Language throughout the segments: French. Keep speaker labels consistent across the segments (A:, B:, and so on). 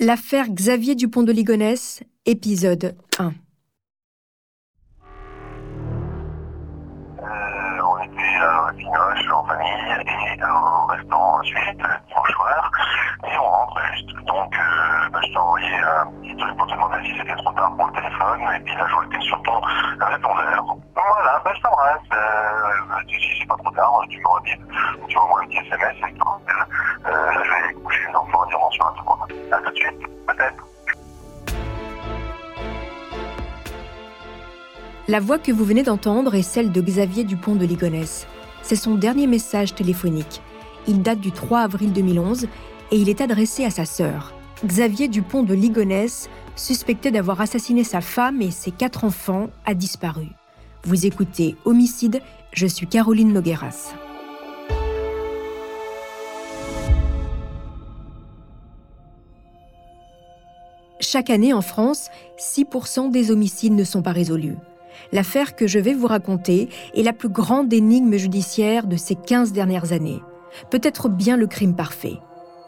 A: L'affaire Xavier Dupont de Ligonnès, épisode 1.
B: Euh, on était à Pinoche en famille et au restaurant suite dimanche soir et on rentre juste. Donc euh, bah, je t'ai envoyé un petit truc pour te demander si c'était trop tard pour le téléphone et puis là je t'es sur ton répondeur. Voilà, bah, je t'embrasse. Euh, si si c'est pas trop tard, tu m'aurais dit, tu m'envoies un petit SMS et tout. Euh, là je vais coucher les tout de suite.
A: La voix que vous venez d'entendre est celle de Xavier Dupont de Ligonnès. C'est son dernier message téléphonique. Il date du 3 avril 2011 et il est adressé à sa sœur. Xavier Dupont de Ligonnès, suspecté d'avoir assassiné sa femme et ses quatre enfants, a disparu. Vous écoutez Homicide, je suis Caroline Nogueras. Chaque année en France, 6% des homicides ne sont pas résolus. L'affaire que je vais vous raconter est la plus grande énigme judiciaire de ces 15 dernières années. Peut-être bien le crime parfait.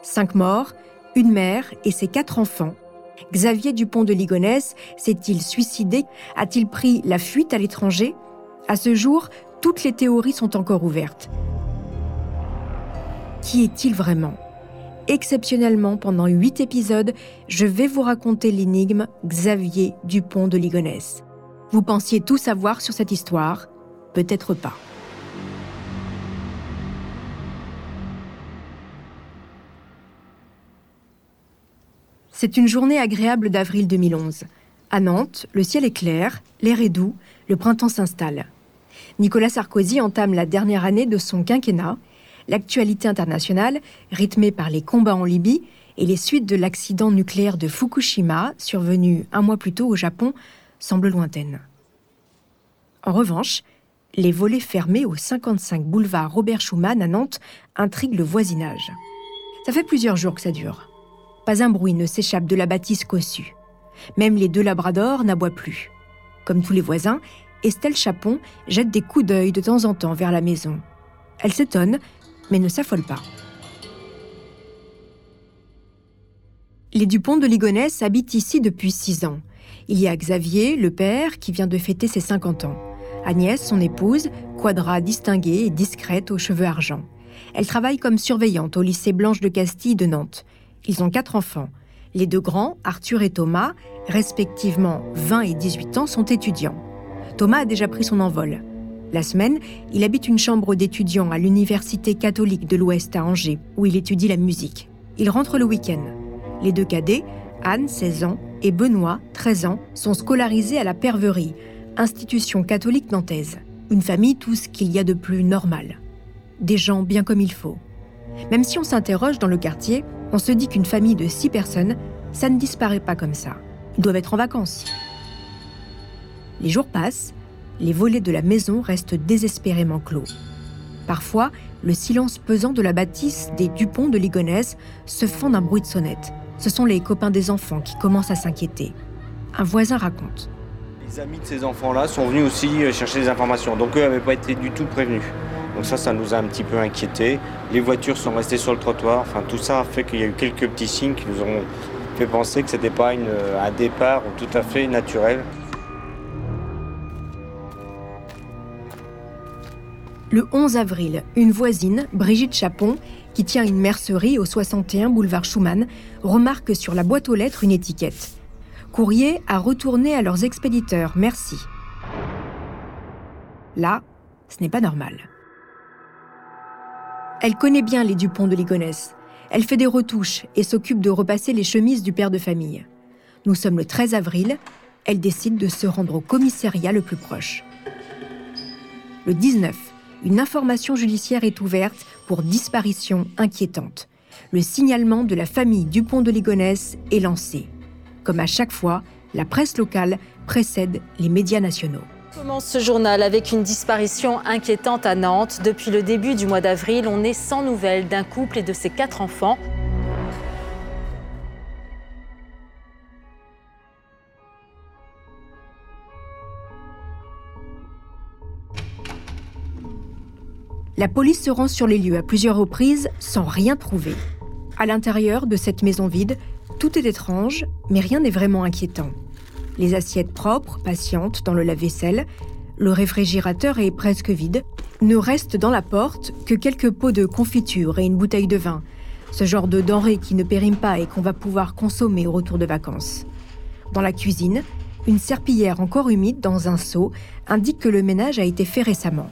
A: Cinq morts, une mère et ses quatre enfants. Xavier Dupont de Ligonnès s'est-il suicidé? A-t-il pris la fuite à l'étranger? À ce jour, toutes les théories sont encore ouvertes. Qui est-il vraiment? Exceptionnellement, pendant huit épisodes, je vais vous raconter l'énigme Xavier Dupont de Ligonnès. Vous pensiez tout savoir sur cette histoire? Peut-être pas. C'est une journée agréable d'avril 2011. À Nantes, le ciel est clair, l'air est doux, le printemps s'installe. Nicolas Sarkozy entame la dernière année de son quinquennat. L'actualité internationale, rythmée par les combats en Libye et les suites de l'accident nucléaire de Fukushima, survenu un mois plus tôt au Japon, semble lointaine. En revanche, les volets fermés au 55 boulevard Robert Schumann à Nantes intriguent le voisinage. Ça fait plusieurs jours que ça dure. Pas un bruit ne s'échappe de la bâtisse cossue. Même les deux labradors n'aboient plus. Comme tous les voisins, Estelle Chapon jette des coups d'œil de temps en temps vers la maison. Elle s'étonne, mais ne s'affole pas. Les Dupont de Ligonnès habitent ici depuis six ans. Il y a Xavier, le père, qui vient de fêter ses 50 ans. Agnès, son épouse, quadra distinguée et discrète aux cheveux argent. Elle travaille comme surveillante au lycée Blanche de Castille de Nantes. Ils ont quatre enfants. Les deux grands, Arthur et Thomas, respectivement 20 et 18 ans, sont étudiants. Thomas a déjà pris son envol. La semaine, il habite une chambre d'étudiant à l'Université catholique de l'Ouest à Angers, où il étudie la musique. Il rentre le week-end. Les deux cadets, Anne, 16 ans, et Benoît, 13 ans, sont scolarisés à la Perverie, institution catholique nantaise. Une famille, tout ce qu'il y a de plus normal. Des gens bien comme il faut. Même si on s'interroge dans le quartier, on se dit qu'une famille de six personnes, ça ne disparaît pas comme ça. Ils doivent être en vacances. Les jours passent, les volets de la maison restent désespérément clos. Parfois, le silence pesant de la bâtisse des Dupont de Ligonnès se fend d'un bruit de sonnette. Ce sont les copains des enfants qui commencent à s'inquiéter. Un voisin raconte.
C: Les amis de ces enfants-là sont venus aussi euh, chercher des informations, donc eux n'avaient pas été du tout prévenus. Donc ça, ça nous a un petit peu inquiétés. Les voitures sont restées sur le trottoir, enfin tout ça a fait qu'il y a eu quelques petits signes qui nous ont fait penser que ce n'était pas une, un départ tout à fait naturel.
A: Le 11 avril, une voisine, Brigitte Chapon, qui tient une mercerie au 61 boulevard Schumann, remarque sur la boîte aux lettres une étiquette. Courrier à retourner à leurs expéditeurs, merci. Là, ce n'est pas normal. Elle connaît bien les Dupont de Ligonnès. Elle fait des retouches et s'occupe de repasser les chemises du père de famille. Nous sommes le 13 avril. Elle décide de se rendre au commissariat le plus proche. Le 19, une information judiciaire est ouverte pour disparition inquiétante. Le signalement de la famille Dupont de Ligonnès est lancé. Comme à chaque fois, la presse locale précède les médias nationaux.
D: commence ce journal avec une disparition inquiétante à Nantes. Depuis le début du mois d'avril, on est sans nouvelles d'un couple et de ses quatre enfants.
A: La police se rend sur les lieux à plusieurs reprises sans rien trouver. À l'intérieur de cette maison vide, tout est étrange, mais rien n'est vraiment inquiétant. Les assiettes propres, patientes dans le lave-vaisselle, le réfrigérateur est presque vide. Ne reste dans la porte que quelques pots de confiture et une bouteille de vin. Ce genre de denrées qui ne périment pas et qu'on va pouvoir consommer au retour de vacances. Dans la cuisine, une serpillière encore humide dans un seau indique que le ménage a été fait récemment.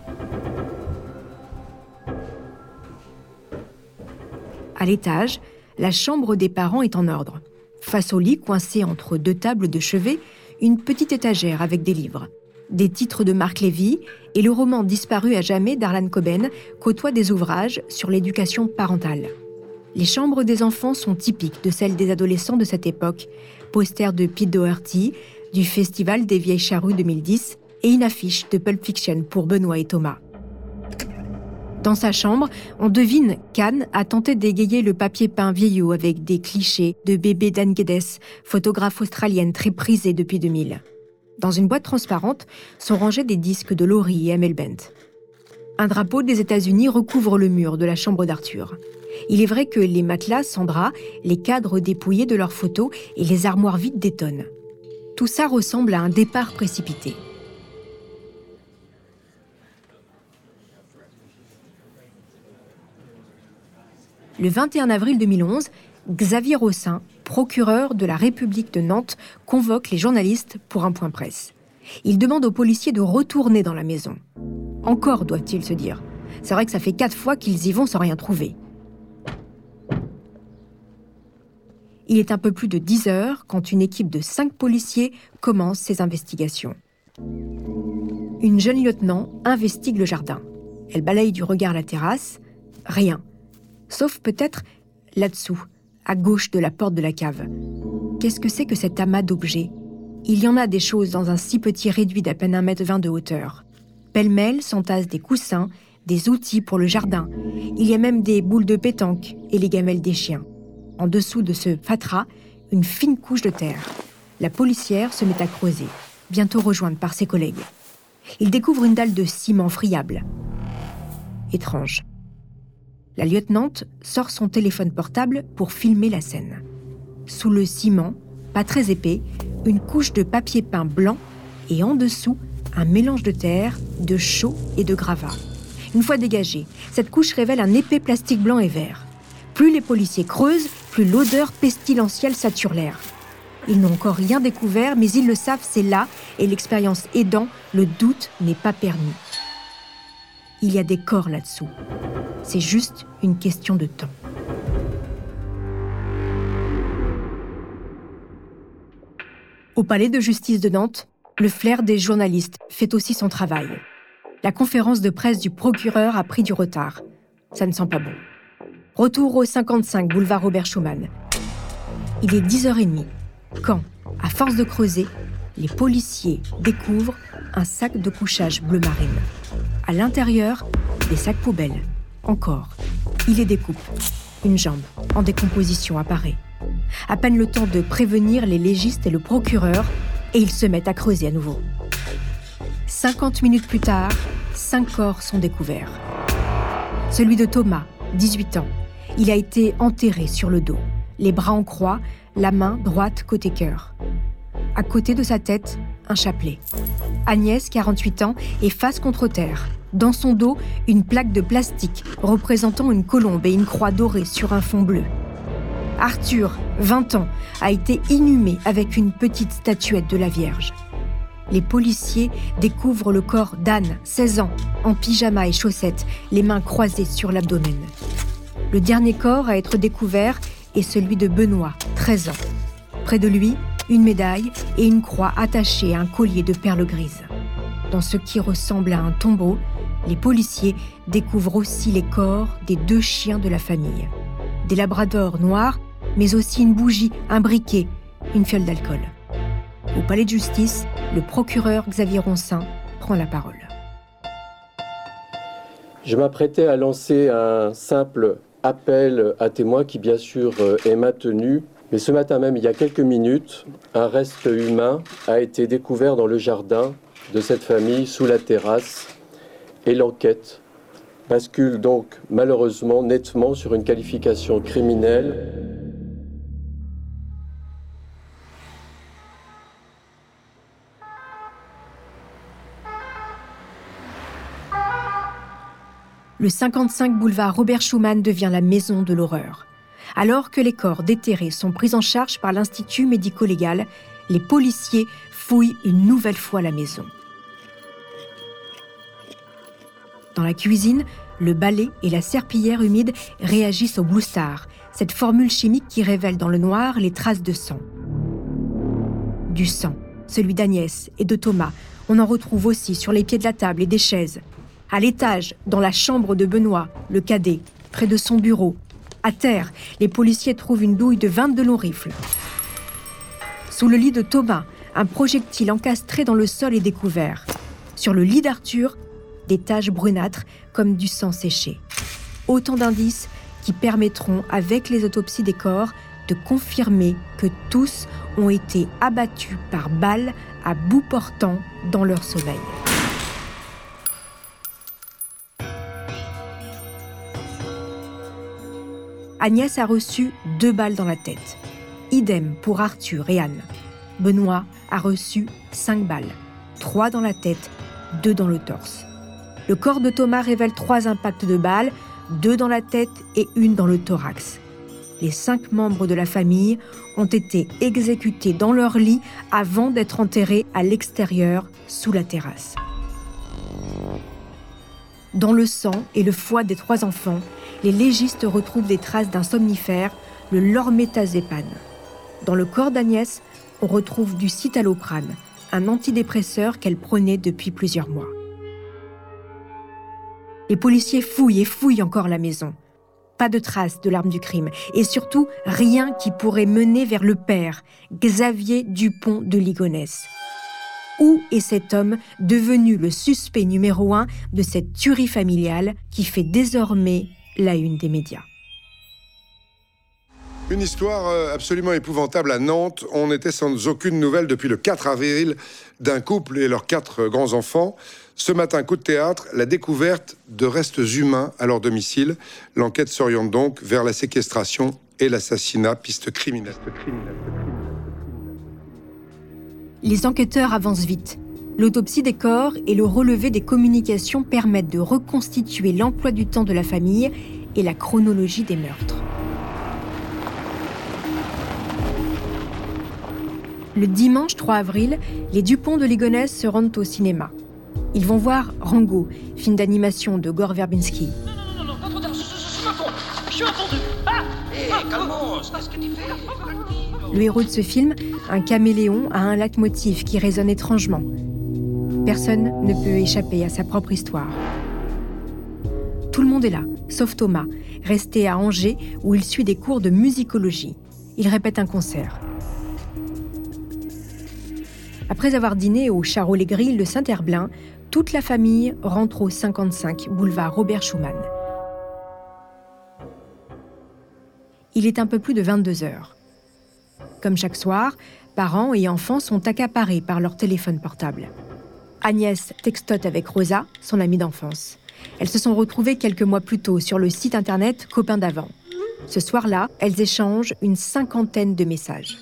A: À l'étage, la chambre des parents est en ordre. Face au lit coincé entre deux tables de chevet, une petite étagère avec des livres. Des titres de Marc Lévy et le roman disparu à jamais d'Arlan Coben côtoient des ouvrages sur l'éducation parentale. Les chambres des enfants sont typiques de celles des adolescents de cette époque. Poster de Pete Doherty, du Festival des Vieilles Charrues 2010 et une affiche de Pulp Fiction pour Benoît et Thomas. Dans sa chambre, on devine qu'Anne a tenté d'égayer le papier peint vieillot avec des clichés de bébé Dan Geddes, photographe australienne très prisée depuis 2000. Dans une boîte transparente sont rangés des disques de Laurie et Amel Bent. Un drapeau des États-Unis recouvre le mur de la chambre d'Arthur. Il est vrai que les matelas sans drap, les cadres dépouillés de leurs photos et les armoires vides détonnent. Tout ça ressemble à un départ précipité. Le 21 avril 2011, Xavier Rossin, procureur de la République de Nantes, convoque les journalistes pour un point presse. Il demande aux policiers de retourner dans la maison. Encore, doivent-ils se dire. C'est vrai que ça fait quatre fois qu'ils y vont sans rien trouver. Il est un peu plus de 10 heures quand une équipe de cinq policiers commence ses investigations. Une jeune lieutenant investigue le jardin. Elle balaye du regard la terrasse. Rien sauf peut-être là-dessous, à gauche de la porte de la cave. Qu'est-ce que c'est que cet amas d'objets? Il y en a des choses dans un si petit réduit d'à peine un mètre vingt de hauteur. Pêle-mêle s'entassent des coussins, des outils pour le jardin. Il y a même des boules de pétanque et les gamelles des chiens. En dessous de ce fatras, une fine couche de terre. La policière se met à creuser, bientôt rejointe par ses collègues. Il découvre une dalle de ciment friable. Étrange. La lieutenante sort son téléphone portable pour filmer la scène. Sous le ciment, pas très épais, une couche de papier peint blanc et en dessous, un mélange de terre, de chaux et de gravats. Une fois dégagée, cette couche révèle un épais plastique blanc et vert. Plus les policiers creusent, plus l'odeur pestilentielle sature l'air. Ils n'ont encore rien découvert, mais ils le savent, c'est là, et l'expérience aidant, le doute n'est pas permis. Il y a des corps là-dessous. C'est juste une question de temps. Au palais de justice de Nantes, le flair des journalistes fait aussi son travail. La conférence de presse du procureur a pris du retard. Ça ne sent pas bon. Retour au 55 boulevard Robert Schumann. Il est 10h30 quand, à force de creuser, les policiers découvrent un sac de couchage bleu marine. À l'intérieur, des sacs poubelles encore. Il les découpe. Une jambe, en décomposition, apparaît. À peine le temps de prévenir les légistes et le procureur, et ils se mettent à creuser à nouveau. 50 minutes plus tard, cinq corps sont découverts. Celui de Thomas, 18 ans. Il a été enterré sur le dos, les bras en croix, la main droite côté cœur. À côté de sa tête, un chapelet. Agnès, 48 ans, est face contre terre, Dans son dos, une plaque de plastique représentant une colombe et une croix dorée sur un fond bleu. Arthur, 20 ans, a été inhumé avec une petite statuette de la Vierge. Les policiers découvrent le corps d'Anne, 16 ans, en pyjama et chaussettes, les mains croisées sur l'abdomen. Le dernier corps à être découvert est celui de Benoît, 13 ans. Près de lui, une médaille et une croix attachée à un collier de perles grises. Dans ce qui ressemble à un tombeau, les policiers découvrent aussi les corps des deux chiens de la famille. Des labradors noirs mais aussi une bougie, un briquet, une fiole d'alcool. Au palais de justice, le procureur Xavier Roncin prend la parole.
E: Je m'apprêtais à lancer un simple appel à témoins qui bien sûr euh, est maintenu, mais ce matin même, il y a quelques minutes, un reste humain a été découvert dans le jardin de cette famille sous la terrasse et l'enquête bascule donc malheureusement nettement sur une qualification criminelle
A: le 55 boulevard Robert Schumann devient la maison de l'horreur. Alors que les corps déterrés sont pris en charge par l'Institut médico-légal, les policiers fouillent une nouvelle fois la maison. Dans la cuisine, le balai et la serpillière humide réagissent au Star, cette formule chimique qui révèle dans le noir les traces de sang. Du sang, celui d'Agnès et de Thomas, on en retrouve aussi sur les pieds de la table et des chaises. À l'étage, dans la chambre de Benoît, le cadet, près de son bureau. À terre, les policiers trouvent une douille de 22 longs rifles. Sous le lit de Thomas, un projectile encastré dans le sol est découvert. Sur le lit d'Arthur, des taches brunâtres comme du sang séché. Autant d'indices qui permettront, avec les autopsies des corps, de confirmer que tous ont été abattus par balles à bout portant dans leur sommeil. Agnès a reçu deux balles dans la tête. Idem pour Arthur et Anne. Benoît a reçu cinq balles, trois dans la tête, deux dans le torse. Le corps de Thomas révèle trois impacts de balles, deux dans la tête et une dans le thorax. Les cinq membres de la famille ont été exécutés dans leur lit avant d'être enterrés à l'extérieur sous la terrasse. Dans le sang et le foie des trois enfants, les légistes retrouvent des traces d'un somnifère, le lormétazépane. Dans le corps d'Agnès, on retrouve du citalopram, un antidépresseur qu'elle prenait depuis plusieurs mois. Les policiers fouillent et fouillent encore la maison. Pas de traces de l'arme du crime et surtout rien qui pourrait mener vers le père, Xavier Dupont de Ligonnès. Où est cet homme devenu le suspect numéro un de cette tuerie familiale qui fait désormais la une des médias?
F: Une histoire euh, absolument épouvantable à Nantes. On n'était sans aucune nouvelle depuis le 4 avril d'un couple et leurs quatre grands enfants. Ce matin, coup de théâtre, la découverte de restes humains à leur domicile. L'enquête s'oriente donc vers la séquestration et l'assassinat, piste criminelle.
A: Les enquêteurs avancent vite. L'autopsie des corps et le relevé des communications permettent de reconstituer l'emploi du temps de la famille et la chronologie des meurtres. Le dimanche 3 avril, les Dupont de Ligonnès se rendent au cinéma. Ils vont voir Rango, film d'animation de Gore Verbinski. Non, non, non, non, je suis entendu. Ah Qu'est-ce que tu fais Le héros de ce film, un caméléon, a un leitmotiv qui résonne étrangement. Personne ne peut échapper à sa propre histoire. Tout le monde est là, sauf Thomas, resté à Angers où il suit des cours de musicologie. Il répète un concert. Après avoir dîné au Charolais Grill de Saint-Herblain, toute la famille rentre au 55 boulevard Robert Schumann. Il est un peu plus de 22 heures. Comme chaque soir, parents et enfants sont accaparés par leur téléphone portable. Agnès textote avec Rosa, son amie d'enfance. Elles se sont retrouvées quelques mois plus tôt sur le site internet Copain d'avant. Ce soir-là, elles échangent une cinquantaine de messages.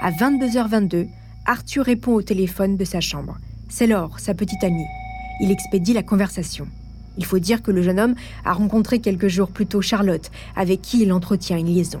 A: À 22h22, Arthur répond au téléphone de sa chambre. C'est Laure, sa petite amie. Il expédie la conversation. Il faut dire que le jeune homme a rencontré quelques jours plus tôt Charlotte, avec qui il entretient une liaison.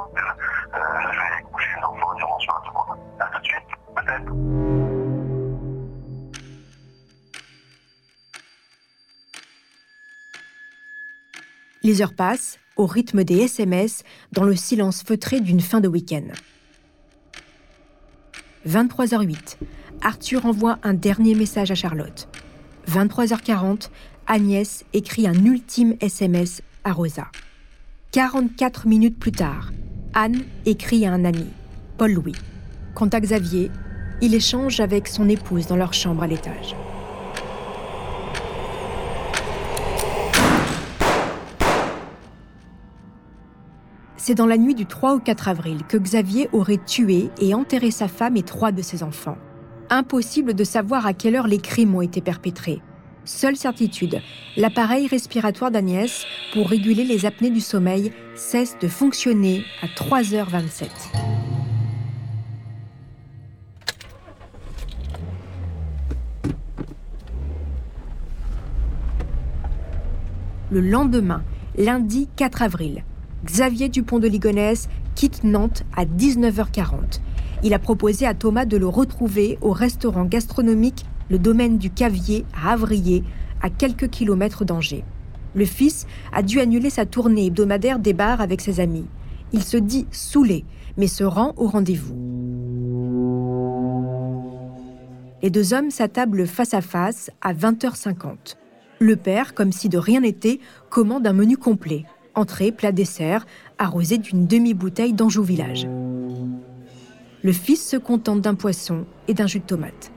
A: Les heures passent, au rythme des SMS, dans le silence feutré d'une fin de week-end. 23h08, Arthur envoie un dernier message à Charlotte. 23h40, Agnès écrit un ultime SMS à Rosa. 44 minutes plus tard, Anne écrit à un ami, Paul Louis. Quant à Xavier, il échange avec son épouse dans leur chambre à l'étage. C'est dans la nuit du 3 au 4 avril que Xavier aurait tué et enterré sa femme et trois de ses enfants. Impossible de savoir à quelle heure les crimes ont été perpétrés. Seule certitude, l'appareil respiratoire d'Agnès, pour réguler les apnées du sommeil, cesse de fonctionner à 3h27. Le lendemain, lundi 4 avril, Xavier Dupont de Ligonnès quitte Nantes à 19h40. Il a proposé à Thomas de le retrouver au restaurant gastronomique Le Domaine du Cavier à Avrier, à quelques kilomètres d'Angers. Le fils a dû annuler sa tournée hebdomadaire des bars avec ses amis. Il se dit saoulé, mais se rend au rendez-vous. Les deux hommes s'attablent face à face à 20h50. Le père, comme si de rien n'était, commande un menu complet entrée, plat, dessert, arrosé d'une demi-bouteille d'Anjou Village. Le fils se contente d'un poisson et d'un jus de tomate.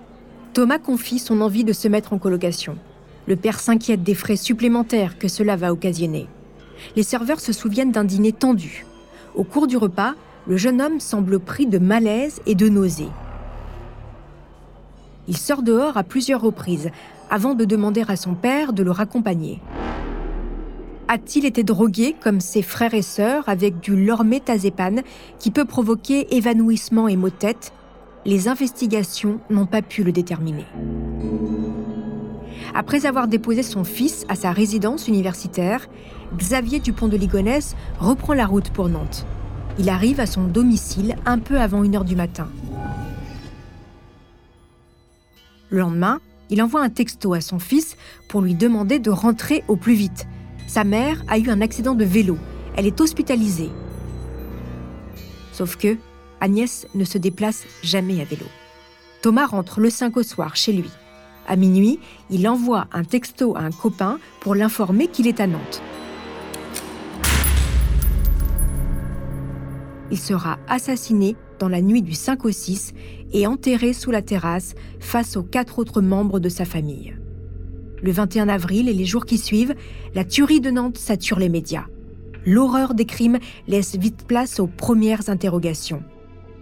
A: Thomas confie son envie de se mettre en colocation. Le père s'inquiète des frais supplémentaires que cela va occasionner. Les serveurs se souviennent d'un dîner tendu. Au cours du repas, le jeune homme semble pris de malaise et de nausées. Il sort dehors à plusieurs reprises avant de demander à son père de le raccompagner. A-t-il été drogué comme ses frères et sœurs avec du lormétazépane qui peut provoquer évanouissement et maux de tête? Les investigations n'ont pas pu le déterminer. Après avoir déposé son fils à sa résidence universitaire, Xavier Dupont de Ligonnès reprend la route pour Nantes. Il arrive à son domicile un peu avant 1h du matin. Le lendemain, il envoie un texto à son fils pour lui demander de rentrer au plus vite, sa mère a eu un accident de vélo. Elle est hospitalisée. Sauf que Agnès ne se déplace jamais à vélo. Thomas rentre le 5 au soir chez lui. À minuit, il envoie un texto à un copain pour l'informer qu'il est à Nantes. Il sera assassiné dans la nuit du 5 au 6 et enterré sous la terrasse face aux quatre autres membres de sa famille. Le 21 avril et les jours qui suivent, la tuerie de Nantes sature les médias. L'horreur des crimes laisse vite place aux premières interrogations.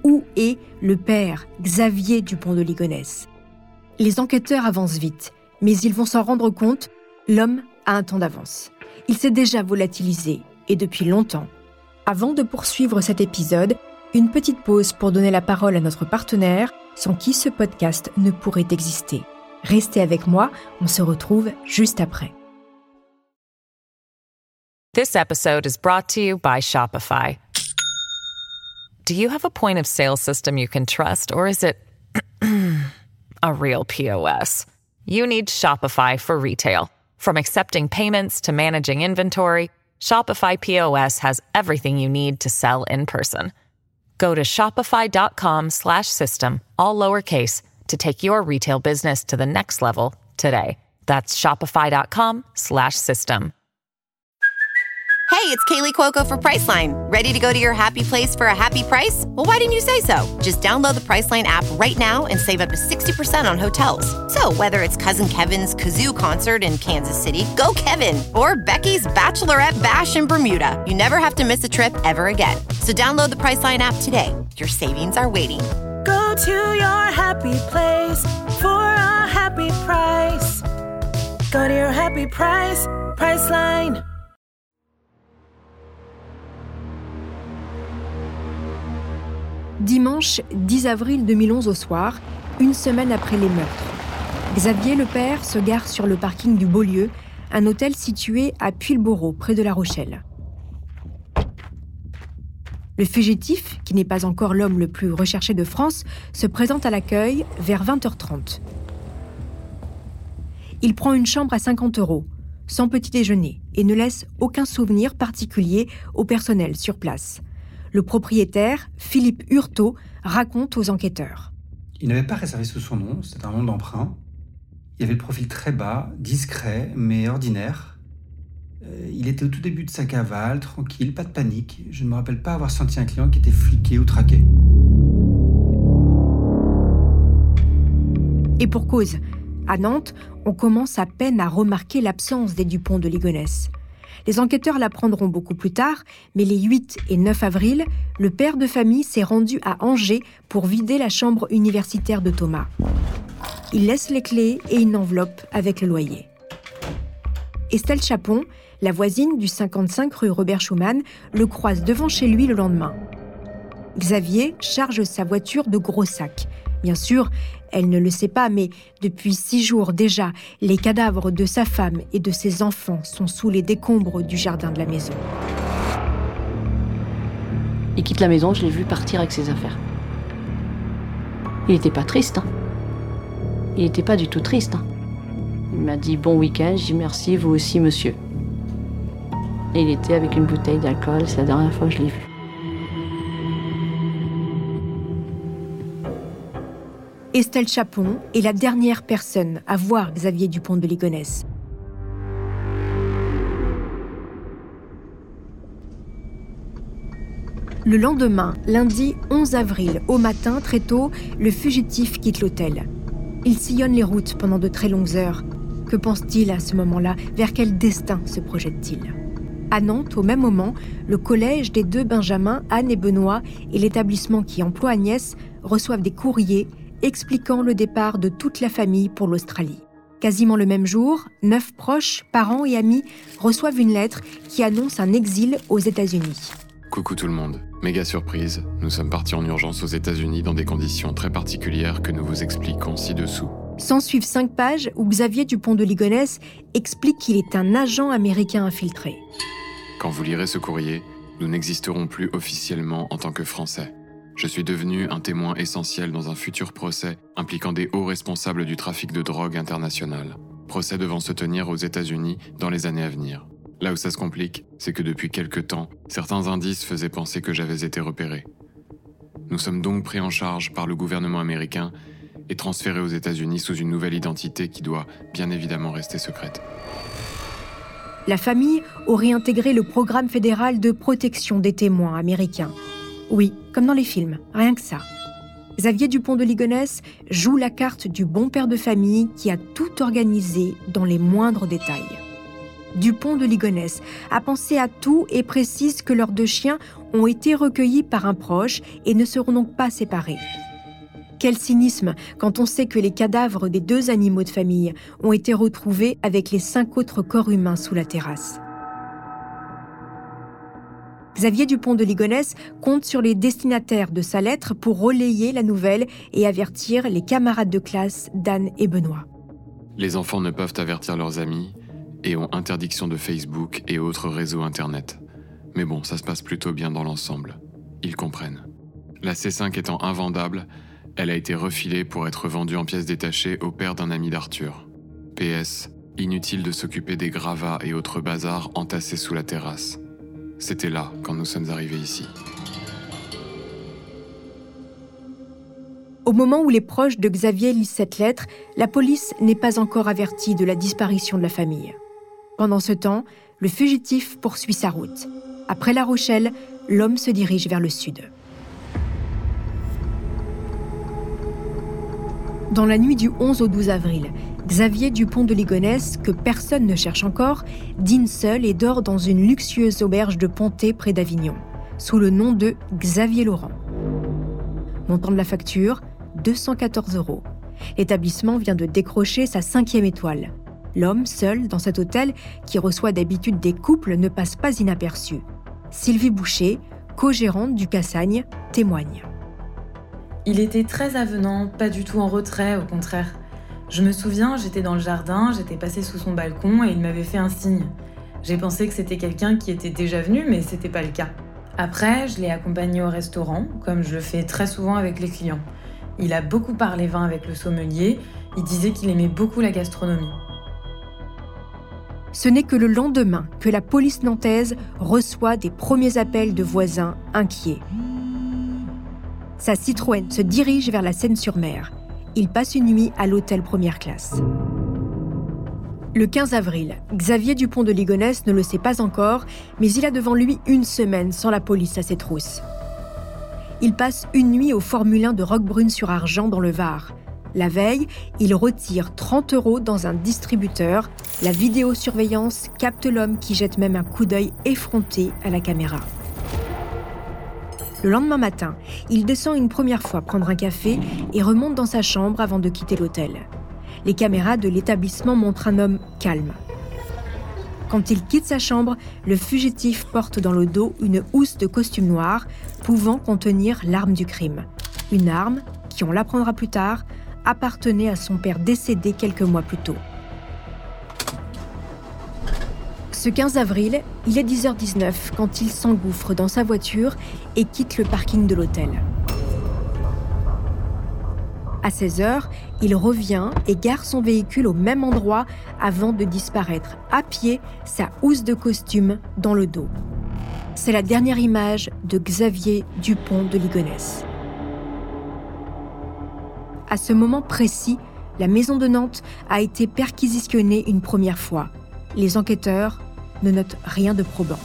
A: Où est le père Xavier Dupont de Ligonnès? Les enquêteurs avancent vite, mais ils vont s'en rendre compte, l'homme a un temps d'avance. Il s'est déjà volatilisé, et depuis longtemps. Avant de poursuivre cet épisode, une petite pause pour donner la parole à notre partenaire, sans qui ce podcast ne pourrait exister. Restez avec moi, on se retrouve juste après.
G: This episode is brought to you by Shopify. Do you have a point of sale system you can trust, or is it a real POS? You need Shopify for retail. From accepting payments to managing inventory, Shopify POS has everything you need to sell in person. Go to shopify.com/system all lowercase to take your retail business to the next level today. That's shopify.com slash system.
H: Hey, it's Kaylee Cuoco for Priceline. Ready to go to your happy place for a happy price? Well, why didn't you say so? Just download the Priceline app right now and save up to 60% on hotels. So, whether it's Cousin Kevin's Kazoo concert in Kansas City, go Kevin, or Becky's Bachelorette Bash in Bermuda, you never have to miss a trip ever again. So, download the Priceline app today. Your savings are waiting.
I: Go to your happy place for a happy price. Go to your happy price, Priceline.
A: Dimanche 10 avril 2011 au soir, une semaine après les meurtres. Xavier le père se gare sur le parking du Beaulieu, un hôtel situé à Puylleborough, près de La Rochelle. Le fugitif, qui n'est pas encore l'homme le plus recherché de France, se présente à l'accueil vers 20h30. Il prend une chambre à 50 euros, sans petit déjeuner, et ne laisse aucun souvenir particulier au personnel sur place. Le propriétaire, Philippe Hurtaud, raconte aux enquêteurs.
J: Il n'avait pas réservé sous son nom, c'était un nom d'emprunt. Il avait le profil très bas, discret, mais ordinaire. Euh, il était au tout début de sa cavale, tranquille, pas de panique. Je ne me rappelle pas avoir senti un client qui était fliqué ou traqué.
A: Et pour cause, à Nantes, on commence à peine à remarquer l'absence des Dupont de Ligonnès. Les enquêteurs l'apprendront beaucoup plus tard, mais les 8 et 9 avril, le père de famille s'est rendu à Angers pour vider la chambre universitaire de Thomas. Il laisse les clés et une enveloppe avec le loyer. Estelle Chapon, la voisine du 55 rue Robert Schumann, le croise devant chez lui le lendemain. Xavier charge sa voiture de gros sacs. Bien sûr, elle ne le sait pas, mais depuis six jours déjà, les cadavres de sa femme et de ses enfants sont sous les décombres du jardin de la maison.
K: Il quitte la maison, je l'ai vu partir avec ses affaires. Il n'était pas triste. Hein. Il n'était pas du tout triste. Hein. Il m'a dit bon week-end, j'ai dit merci, vous aussi, monsieur. Il était avec une bouteille d'alcool, c'est la dernière fois que je l'ai vu.
A: Estelle Chapon est la dernière personne à voir Xavier Dupont de Ligonnès. Le lendemain, lundi 11 avril, au matin, très tôt, le fugitif quitte l'hôtel. Il sillonne les routes pendant de très longues heures. Que pense-t-il à ce moment-là? Vers quel destin se projette-t-il? À Nantes, au même moment, le collège des deux Benjamins, Anne et Benoît, et l'établissement qui emploie Agnès reçoivent des courriers expliquant le départ de toute la famille pour l'Australie. Quasiment le même jour, neuf proches, parents et amis reçoivent une lettre qui annonce un exil aux États-Unis.
L: Coucou tout le monde. Méga surprise, nous sommes partis en urgence aux États-Unis dans des conditions très particulières que nous vous expliquons ci-dessous.
A: S'en suivent cinq pages où Xavier Dupont de Ligonnès explique qu'il est un agent américain infiltré.
L: Quand vous lirez ce courrier, nous n'existerons plus officiellement en tant que Français. Je suis devenu un témoin essentiel dans un futur procès impliquant des hauts responsables du trafic de drogue international. Procès devant se tenir aux États-Unis dans les années à venir. Là où ça se complique, c'est que depuis quelque temps, certains indices faisaient penser que j'avais été repéré. Nous sommes donc pris en charge par le gouvernement américain et transférés aux États-Unis sous une nouvelle identité qui doit bien évidemment rester secrète.
A: La famille aurait intégré le programme fédéral de protection des témoins américains oui, comme dans les films, rien que ça. Xavier Dupont de Ligonnès joue la carte du bon père de famille qui a tout organisé dans les moindres détails. Dupont de Ligonnès a pensé à tout et précise que leurs deux chiens ont été recueillis par un proche et ne seront donc pas séparés. Quel cynisme quand on sait que les cadavres des deux animaux de famille ont été retrouvés avec les cinq autres corps humains sous la terrasse. Xavier Dupont de Ligonnès compte sur les destinataires de sa lettre pour relayer la nouvelle et avertir les camarades de classe d'Anne et Benoît.
L: Les enfants ne peuvent avertir leurs amis et ont interdiction de Facebook et autres réseaux Internet. Mais bon, ça se passe plutôt bien dans l'ensemble. Ils comprennent. La C5 étant invendable, elle a été refilée pour être vendue en pièces détachées au père d'un ami d'Arthur. PS, inutile de s'occuper des gravats et autres bazars entassés sous la terrasse. C'était là quand nous sommes arrivés ici.
A: Au moment où les proches de Xavier lisent cette lettre, la police n'est pas encore avertie de la disparition de la famille. Pendant ce temps, le fugitif poursuit sa route. Après La Rochelle, l'homme se dirige vers le sud. Dans la nuit du 11 au 12 avril, Xavier Dupont de Ligonnès, que personne ne cherche encore, dîne seul et dort dans une luxueuse auberge de Ponté près d'Avignon, sous le nom de Xavier Laurent. Montant de la facture 214 euros. L'établissement vient de décrocher sa cinquième étoile. L'homme, seul dans cet hôtel, qui reçoit d'habitude des couples, ne passe pas inaperçu. Sylvie Boucher, co-gérante du Cassagne, témoigne.
M: Il était très avenant, pas du tout en retrait, au contraire. Je me souviens, j'étais dans le jardin, j'étais passée sous son balcon et il m'avait fait un signe. J'ai pensé que c'était quelqu'un qui était déjà venu, mais c'était pas le cas. Après, je l'ai accompagné au restaurant, comme je le fais très souvent avec les clients. Il a beaucoup parlé vin avec le sommelier, il disait qu'il aimait beaucoup la gastronomie.
A: Ce n'est que le lendemain que la police nantaise reçoit des premiers appels de voisins inquiets. Sa Citroën se dirige vers la Seine-sur-Mer. Il passe une nuit à l'hôtel première classe. Le 15 avril, Xavier Dupont de Ligonnès ne le sait pas encore, mais il a devant lui une semaine sans la police à ses trousses. Il passe une nuit au Formule 1 de Roquebrune-sur-Argent dans le Var. La veille, il retire 30 euros dans un distributeur. La vidéosurveillance capte l'homme qui jette même un coup d'œil effronté à la caméra. Le lendemain matin, il descend une première fois prendre un café et remonte dans sa chambre avant de quitter l'hôtel. Les caméras de l'établissement montrent un homme calme. Quand il quitte sa chambre, le fugitif porte dans le dos une housse de costume noir pouvant contenir l'arme du crime. Une arme qui, on l'apprendra plus tard, appartenait à son père décédé quelques mois plus tôt. Ce 15 avril, il est 10h19 quand il s'engouffre dans sa voiture et quitte le parking de l'hôtel. À 16h, il revient et gare son véhicule au même endroit avant de disparaître à pied, sa housse de costume dans le dos. C'est la dernière image de Xavier Dupont de Ligonnès. À ce moment précis, la maison de Nantes a été perquisitionnée une première fois. Les enquêteurs ne note rien de probant.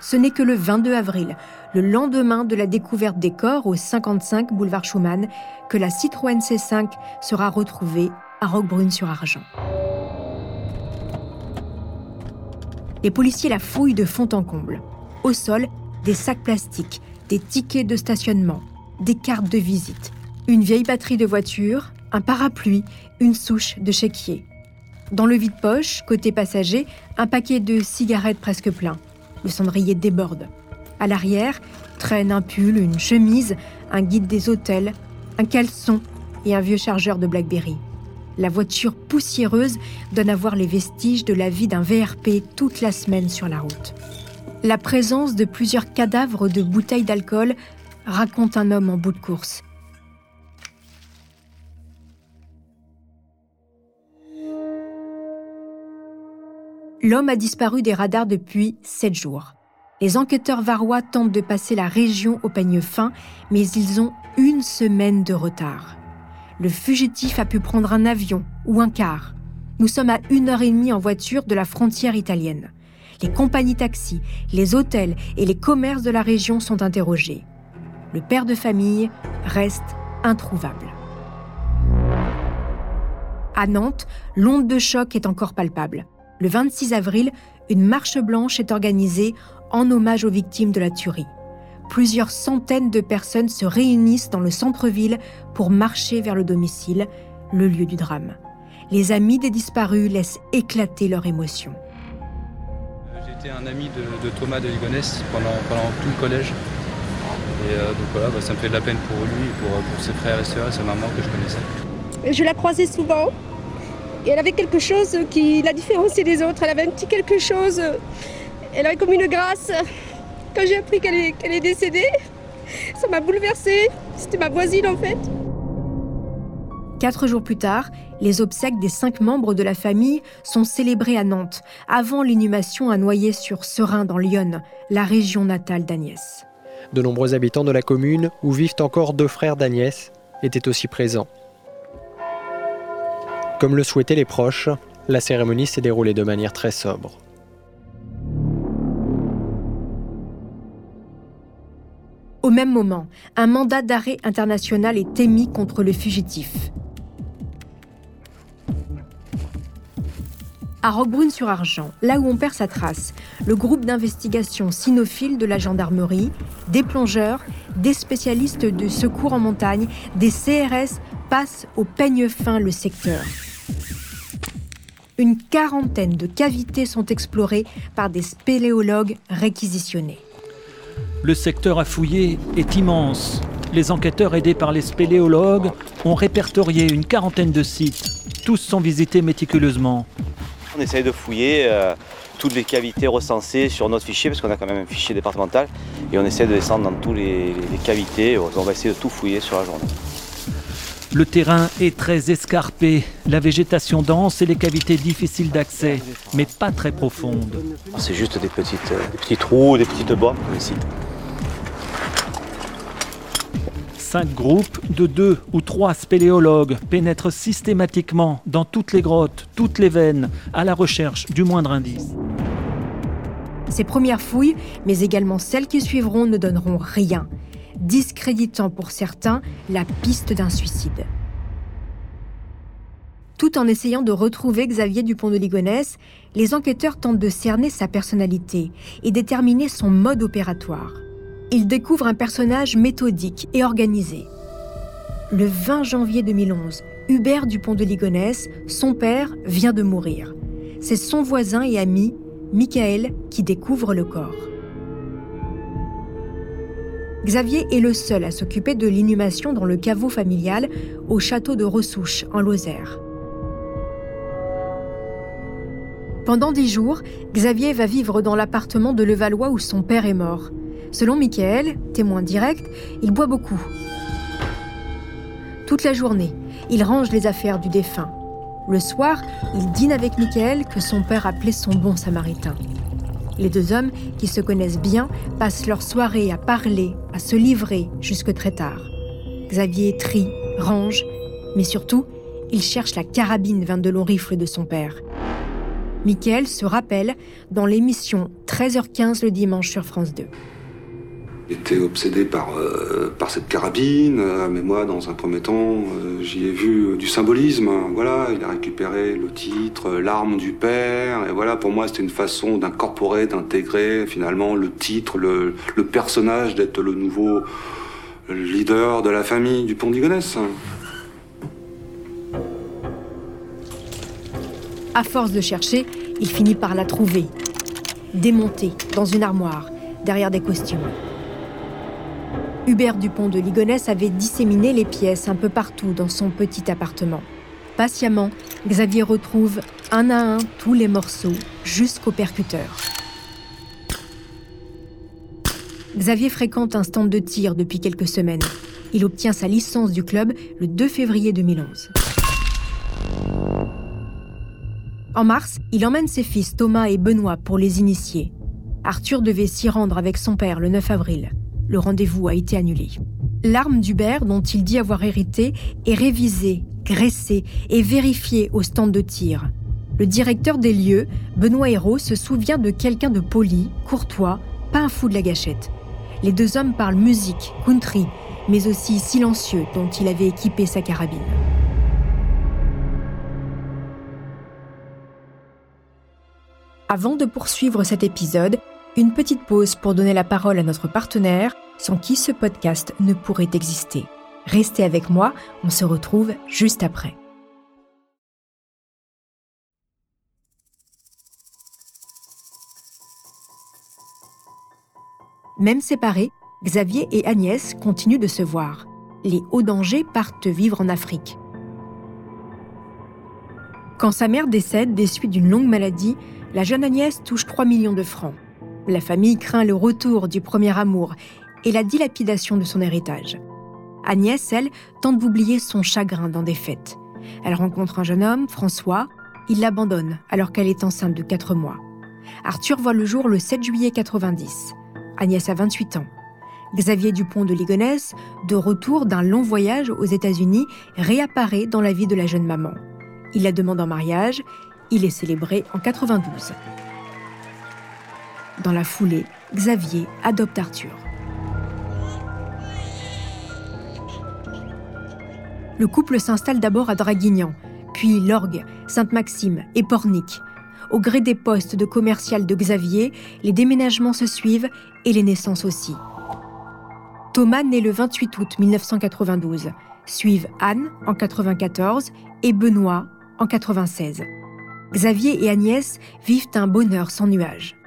A: Ce n'est que le 22 avril, le lendemain de la découverte des corps au 55 boulevard Schumann, que la Citroën C5 sera retrouvée à Roquebrune-sur-Argent. Les policiers la fouillent de fond en comble. Au sol, des sacs plastiques, des tickets de stationnement, des cartes de visite, une vieille batterie de voiture, un parapluie, une souche de chéquier. Dans le vide-poche, côté passager, un paquet de cigarettes presque plein. Le cendrier déborde. À l'arrière, traîne un pull, une chemise, un guide des hôtels, un caleçon et un vieux chargeur de Blackberry. La voiture poussiéreuse donne à voir les vestiges de la vie d'un VRP toute la semaine sur la route. La présence de plusieurs cadavres de bouteilles d'alcool raconte un homme en bout de course. L'homme a disparu des radars depuis sept jours. Les enquêteurs varois tentent de passer la région au peigne fin, mais ils ont une semaine de retard. Le fugitif a pu prendre un avion ou un car. Nous sommes à une heure et demie en voiture de la frontière italienne. Les compagnies taxis, les hôtels et les commerces de la région sont interrogés. Le père de famille reste introuvable. À Nantes, l'onde de choc est encore palpable le 26 avril, une marche blanche est organisée en hommage aux victimes de la tuerie. Plusieurs centaines de personnes se réunissent dans le centre-ville pour marcher vers le domicile, le lieu du drame. Les amis des disparus laissent éclater leur émotion.
N: J'étais un ami de, Thomas de Ligonnès pendant, tout le collège. Et euh, donc voilà, bah, ça me fait de la peine pour lui, pour, pour ses frères et sœurs et sa maman que je connaissais.
O: Je la croisais souvent et elle avait quelque chose qui la différenciait des autres. Elle avait un petit quelque chose. Elle avait comme une grâce. Quand j'ai appris qu'elle est, décédée, ça m'a bouleversée. C'était ma voisine en fait.
A: Quatre jours plus tard, les obsèques des cinq membres de la famille sont célébrées à Nantes, avant l'inhumation à Noyer-sur-Serein dans l'Yonne, la région natale d'Agnès.
P: De nombreux habitants de la commune, où vivent encore deux frères d'Agnès, étaient aussi présents. Comme le souhaitaient les proches, la cérémonie s'est déroulée de manière très sobre.
A: Au même moment, un mandat d'arrêt international est émis contre le fugitif. À Roquebrune-sur-Argent, là où on perd sa trace, le groupe d'investigation cynophile de la gendarmerie, des plongeurs, des spécialistes de secours en montagne, des CRS passent au peigne fin le secteur. Une quarantaine de cavités sont explorées par des spéléologues réquisitionnés.
Q: Le secteur à fouiller est immense. Les enquêteurs aidés par les spéléologues ont répertorié une quarantaine de sites. Tous sont visités méticuleusement.
R: On essaye de fouiller euh, toutes les cavités recensées sur notre fichier, parce qu'on a quand même un fichier départemental, et on essaie de descendre dans toutes les, les cavités. On va essayer de tout fouiller sur la journée.
Q: Le terrain est très escarpé, la végétation dense et les cavités difficiles d'accès, mais pas très profondes.
R: C'est juste des, petites, euh, des petits trous, des petites bois ici.
Q: Cinq groupes de deux ou trois spéléologues pénètrent systématiquement dans toutes les grottes, toutes les veines, à la recherche du moindre indice.
A: Ces premières fouilles, mais également celles qui suivront, ne donneront rien, discréditant pour certains la piste d'un suicide. Tout en essayant de retrouver Xavier Dupont de Ligonnès, les enquêteurs tentent de cerner sa personnalité et déterminer son mode opératoire il découvre un personnage méthodique et organisé. Le 20 janvier 2011, Hubert Dupont de Ligonnès, son père, vient de mourir. C'est son voisin et ami, Michael, qui découvre le corps. Xavier est le seul à s'occuper de l'inhumation dans le caveau familial au château de Ressouche, en Lozère. Pendant dix jours, Xavier va vivre dans l'appartement de Levallois où son père est mort. Selon Michael, témoin direct, il boit beaucoup. Toute la journée, il range les affaires du défunt. Le soir, il dîne avec Michael que son père appelait son bon samaritain. Les deux hommes, qui se connaissent bien, passent leur soirée à parler, à se livrer jusque très tard. Xavier trie, range, mais surtout, il cherche la carabine 22 long rifle de son père. Michael se rappelle dans l'émission 13h15 le dimanche sur France 2
S: était obsédé par, euh, par cette carabine, euh, mais moi, dans un premier temps, euh, j'y ai vu du symbolisme. Voilà, il a récupéré le titre, l'arme du père, et voilà, pour moi, c'était une façon d'incorporer, d'intégrer finalement le titre, le, le personnage, d'être le nouveau leader de la famille du Pont d'Igonès.
A: À force de chercher, il finit par la trouver, démontée dans une armoire, derrière des costumes. Hubert Dupont de Ligonnès avait disséminé les pièces un peu partout dans son petit appartement. Patiemment, Xavier retrouve un à un tous les morceaux jusqu'au percuteur. Xavier fréquente un stand de tir depuis quelques semaines. Il obtient sa licence du club le 2 février 2011. En mars, il emmène ses fils Thomas et Benoît pour les initier. Arthur devait s'y rendre avec son père le 9 avril le rendez-vous a été annulé. L'arme d'Hubert, dont il dit avoir hérité, est révisée, graissée et vérifiée au stand de tir. Le directeur des lieux, Benoît Hérault, se souvient de quelqu'un de poli, courtois, pas un fou de la gâchette. Les deux hommes parlent musique, country, mais aussi silencieux dont il avait équipé sa carabine. Avant de poursuivre cet épisode, une petite pause pour donner la parole à notre partenaire, sans qui ce podcast ne pourrait exister. Restez avec moi, on se retrouve juste après. Même séparés, Xavier et Agnès continuent de se voir. Les hauts dangers partent vivre en Afrique. Quand sa mère décède des suites d'une longue maladie, la jeune Agnès touche 3 millions de francs. La famille craint le retour du premier amour et la dilapidation de son héritage. Agnès, elle, tente d'oublier son chagrin dans des fêtes. Elle rencontre un jeune homme, François. Il l'abandonne alors qu'elle est enceinte de 4 mois. Arthur voit le jour le 7 juillet 90. Agnès a 28 ans. Xavier Dupont de Ligonnès, de retour d'un long voyage aux États-Unis, réapparaît dans la vie de la jeune maman. Il la demande en mariage. Il est célébré en 92. Dans la foulée, Xavier adopte Arthur. Le couple s'installe d'abord à Draguignan, puis Lorgue, Sainte-Maxime et Pornic. Au gré des postes de commercial de Xavier, les déménagements se suivent et les naissances aussi. Thomas naît le 28 août 1992. Suivent Anne en 94 et Benoît en 96. Xavier et Agnès vivent un bonheur sans nuage.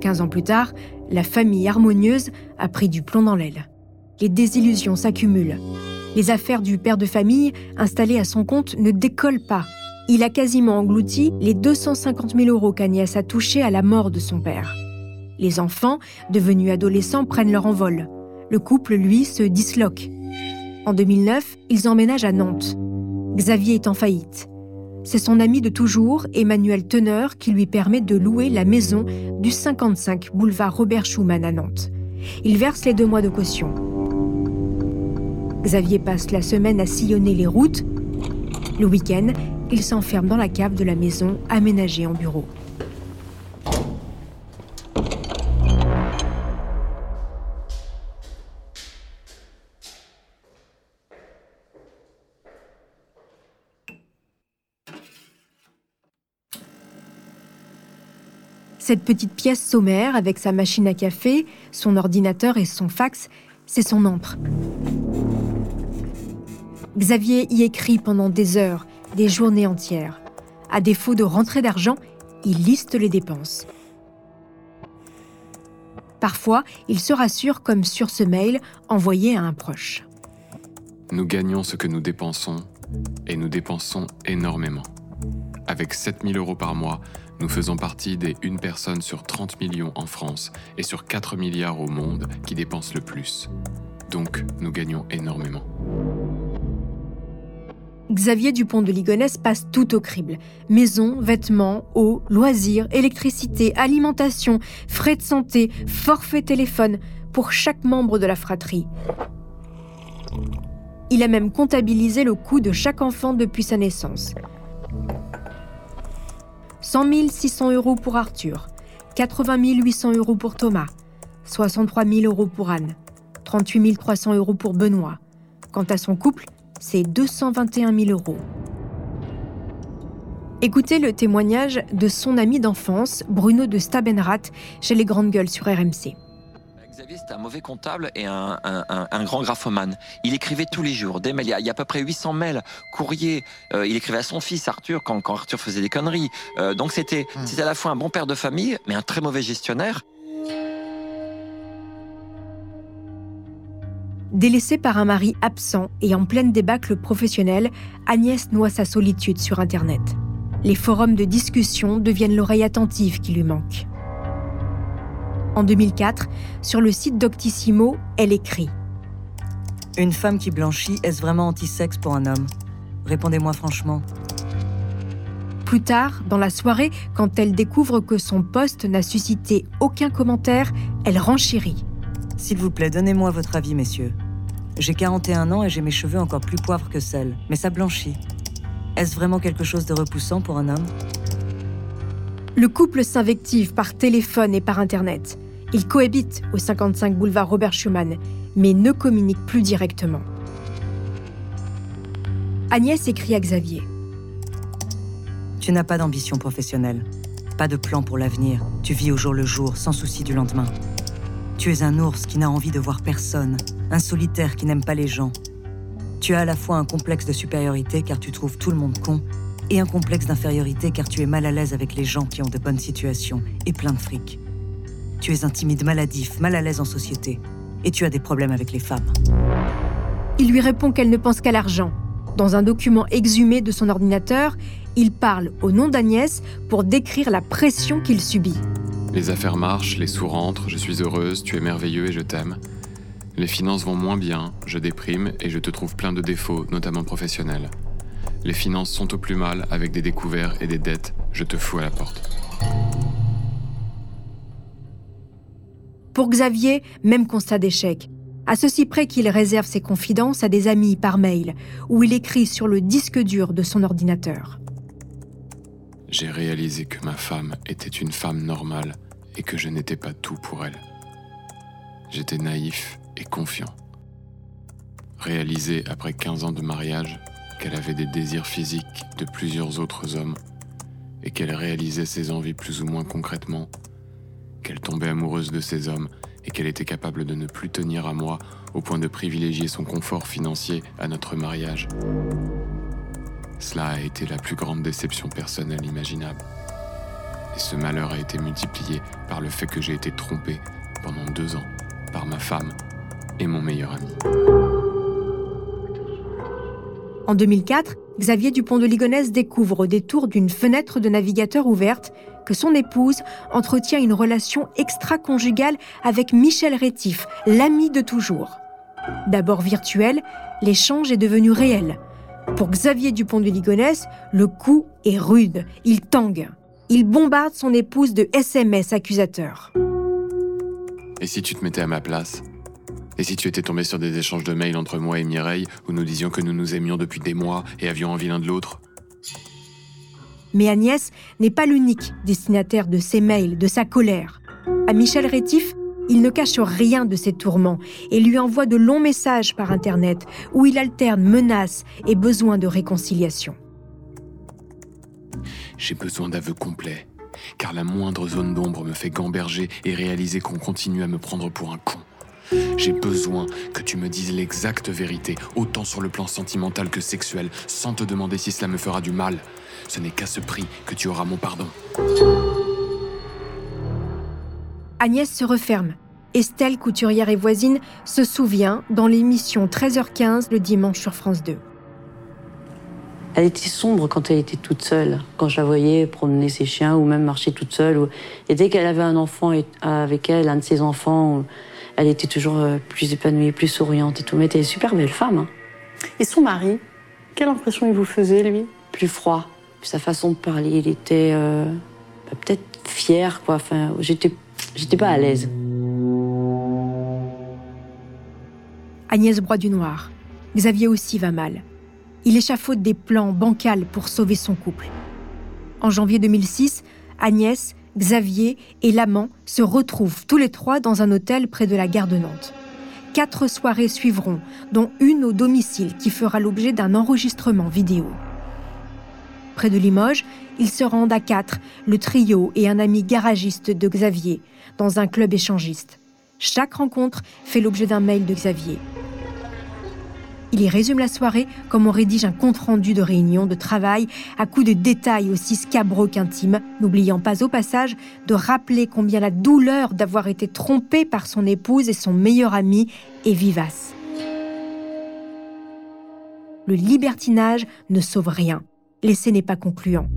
A: 15 ans plus tard, la famille harmonieuse a pris du plomb dans l'aile. Les désillusions s'accumulent. Les affaires du père de famille, installé à son compte, ne décollent pas. Il a quasiment englouti les 250 000 euros qu'Agnès a touchés à la mort de son père. Les enfants, devenus adolescents, prennent leur envol. Le couple, lui, se disloque. En 2009, ils emménagent à Nantes. Xavier est en faillite. C'est son ami de toujours, Emmanuel Teneur, qui lui permet de louer la maison du 55 boulevard Robert Schumann à Nantes. Il verse les deux mois de caution. Xavier passe la semaine à sillonner les routes. Le week-end, il s'enferme dans la cave de la maison aménagée en bureau. Cette petite pièce sommaire avec sa machine à café, son ordinateur et son fax, c'est son antre. Xavier y écrit pendant des heures, des journées entières. À défaut de rentrée d'argent, il liste les dépenses. Parfois, il se rassure comme sur ce mail envoyé à un proche.
L: Nous gagnons ce que nous dépensons et nous dépensons énormément. Avec 7000 euros par mois, nous faisons partie des 1 personne sur 30 millions en France et sur 4 milliards au monde qui dépensent le plus. Donc, nous gagnons énormément.
A: Xavier Dupont de Ligonnès passe tout au crible. Maison, vêtements, eau, loisirs, électricité, alimentation, frais de santé, forfait téléphone pour chaque membre de la fratrie. Il a même comptabilisé le coût de chaque enfant depuis sa naissance. 100 600 euros pour Arthur, 80 800 euros pour Thomas, 63 000 euros pour Anne, 38 300 euros pour Benoît. Quant à son couple, c'est 221 000 euros. Écoutez le témoignage de son ami d'enfance, Bruno de Stabenrath, chez Les Grandes Gueules sur RMC.
T: Xavier, c'était un mauvais comptable et un, grand graphomane. Il écrivait tous les jours, des mails. Il y a, à peu près 800 mails, courriers. Euh, il écrivait à son fils Arthur quand, Arthur faisait des conneries. Euh, donc c'était, hmm. c'était à la fois un bon père de famille, mais un très mauvais gestionnaire.
A: Délaissée par un mari absent et en pleine débâcle professionnelle, Agnès noie sa solitude sur Internet. Les forums de discussion deviennent l'oreille attentive qui lui manque. En 2004, sur le site d'Octissimo, elle écrit
U: Une femme qui blanchit, est-ce vraiment anti-sexe pour un homme? Répondez-moi franchement.
A: Plus tard, dans la soirée, quand elle découvre que son poste n'a suscité aucun commentaire, elle renchérit.
U: S'il vous plaît, donnez-moi votre avis, messieurs. J'ai 41 ans et j'ai mes cheveux encore plus poivres que sel, mais ça blanchit. Est-ce vraiment quelque chose de repoussant pour un homme?
A: Le couple s'invective par téléphone et par Internet. Ils cohabitent au 55 boulevard Robert Schumann, mais ne communiquent plus directement. Agnès écrit à Xavier.
U: Tu n'as pas d'ambition professionnelle, pas de plan pour l'avenir. Tu vis au jour le jour, sans souci du lendemain. Tu es un ours qui n'a envie de voir personne, un solitaire qui n'aime pas les gens. Tu as à la fois un complexe de supériorité car tu trouves tout le monde con, et un complexe d'infériorité car tu es mal à l'aise avec les gens qui ont de bonnes situations et plein de fric. Tu es un timide maladif, mal à l'aise en société. Et tu as des problèmes avec les femmes.
A: Il lui répond qu'elle ne pense qu'à l'argent. Dans un document exhumé de son ordinateur, il parle au nom d'Agnès pour décrire la pression qu'il subit.
L: Les affaires marchent, les sous rentrent, je suis heureuse, tu es merveilleux et je t'aime. Les finances vont moins bien, je déprime et je te trouve plein de défauts, notamment professionnels. Les finances sont au plus mal avec des découverts et des dettes, je te fous à la porte.
A: Pour Xavier, même constat d'échec. À ceci près qu'il réserve ses confidences à des amis par mail, ou il écrit sur le disque dur de son ordinateur.
L: J'ai réalisé que ma femme était une femme normale et que je n'étais pas tout pour elle. J'étais naïf et confiant. Réalisé après 15 ans de mariage qu'elle avait des désirs physiques de plusieurs autres hommes et qu'elle réalisait ses envies plus ou moins concrètement, qu'elle tombait amoureuse de ces hommes et qu'elle était capable de ne plus tenir à moi au point de privilégier son confort financier à notre mariage. Cela a été la plus grande déception personnelle imaginable. Et ce malheur a été multiplié par le fait que j'ai été trompé pendant deux ans par ma femme et mon meilleur ami.
A: En 2004, Xavier Dupont de Ligonnès découvre au détour d'une fenêtre de navigateur ouverte que son épouse entretient une relation extra-conjugale avec Michel Rétif, l'ami de toujours. D'abord virtuel, l'échange est devenu réel. Pour Xavier Dupont de Ligonnès, le coup est rude, il tangue. Il bombarde son épouse de SMS accusateurs.
L: Et si tu te mettais à ma place? Et si tu étais tombé sur des échanges de mails entre moi et Mireille où nous disions que nous nous aimions depuis des mois et avions envie l'un de l'autre?
A: Mais Agnès n'est pas l'unique destinataire de ces mails, de sa colère. À Michel Rétif, il ne cache rien de ses tourments et lui envoie de longs messages par Internet où il alterne menaces et besoin de réconciliation.
L: J'ai besoin d'aveux complets, car la moindre zone d'ombre me fait gamberger et réaliser qu'on continue à me prendre pour un con. J'ai besoin que tu me dises l'exacte vérité, autant sur le plan sentimental que sexuel, sans te demander si cela me fera du mal. Ce n'est qu'à ce prix que tu auras mon pardon.
A: Agnès se referme. Estelle, couturière et voisine, se souvient dans l'émission 13h15 le dimanche sur France 2.
K: Elle était sombre quand elle était toute seule, quand je la voyais promener ses chiens ou même marcher toute seule. Et dès qu'elle avait un enfant avec elle, un de ses enfants, elle était toujours euh, plus épanouie, plus souriante et tout. Mais elle était une super belle femme. hein.
V: Et son mari Quelle impression il vous faisait, lui?
K: Plus froid. Sa façon de parler, il était euh, bah, peut-être fier, quoi. Enfin, j'étais, j'étais pas à l'aise.
A: Agnès broie du noir. Xavier aussi va mal. Il échafaude des plans bancals pour sauver son couple. En janvier 2006, Agnès, Xavier et l'amant se retrouvent tous les trois dans un hôtel près de la gare de Nantes. Quatre soirées suivront, dont une au domicile qui fera l'objet d'un enregistrement vidéo. Près de Limoges, ils se rendent à quatre, le trio et un ami garagiste de Xavier, dans un club échangiste. Chaque rencontre fait l'objet d'un mail de Xavier. Il y résume la soirée comme on rédige un compte-rendu de réunion de travail à coups de détails aussi scabreux qu'intimes, n'oubliant pas au passage de rappeler combien la douleur d'avoir été trompé par son épouse et son meilleur ami est vivace. Le libertinage ne sauve rien. L'essai n'est pas concluant.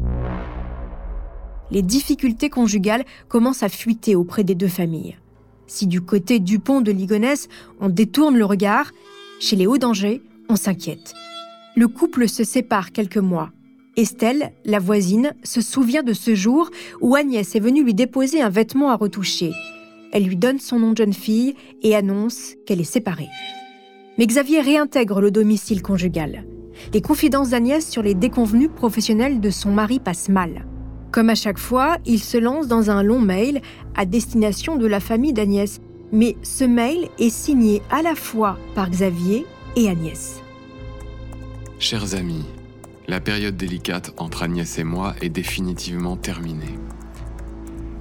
A: Les difficultés conjugales commencent à fuiter auprès des deux familles. Si du côté Dupont de Ligonnès, on détourne le regard, chez les Hauts-Dangers, on s'inquiète. Le couple se sépare quelques mois. Estelle, la voisine, se souvient de ce jour où Agnès est venue lui déposer un vêtement à retoucher. Elle lui donne son nom de jeune fille et annonce qu'elle est séparée. Mais Xavier réintègre le domicile conjugal. Les confidences d'Agnès sur les déconvenus professionnels de son mari passent mal. Comme à chaque fois, il se lance dans un long mail à destination de la famille d'Agnès. Mais ce mail est signé à la fois par Xavier et Agnès.
L: Chers amis, la période délicate entre Agnès et moi est définitivement terminée.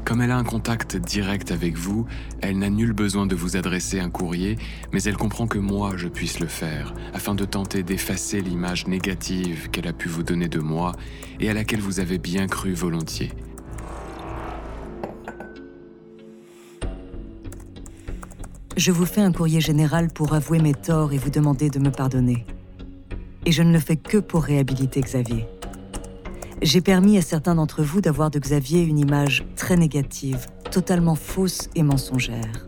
L: Comme elle a un contact direct avec vous, elle n'a nul besoin de vous adresser un courrier, mais elle comprend que moi je puisse le faire, afin de tenter d'effacer l'image négative qu'elle a pu vous donner de moi et à laquelle vous avez bien cru volontiers.
U: Je vous fais un courrier général pour avouer mes torts et vous demander de me pardonner. Et je ne le fais que pour réhabiliter Xavier. J'ai permis à certains d'entre vous d'avoir de Xavier une image très négative, totalement fausse et mensongère.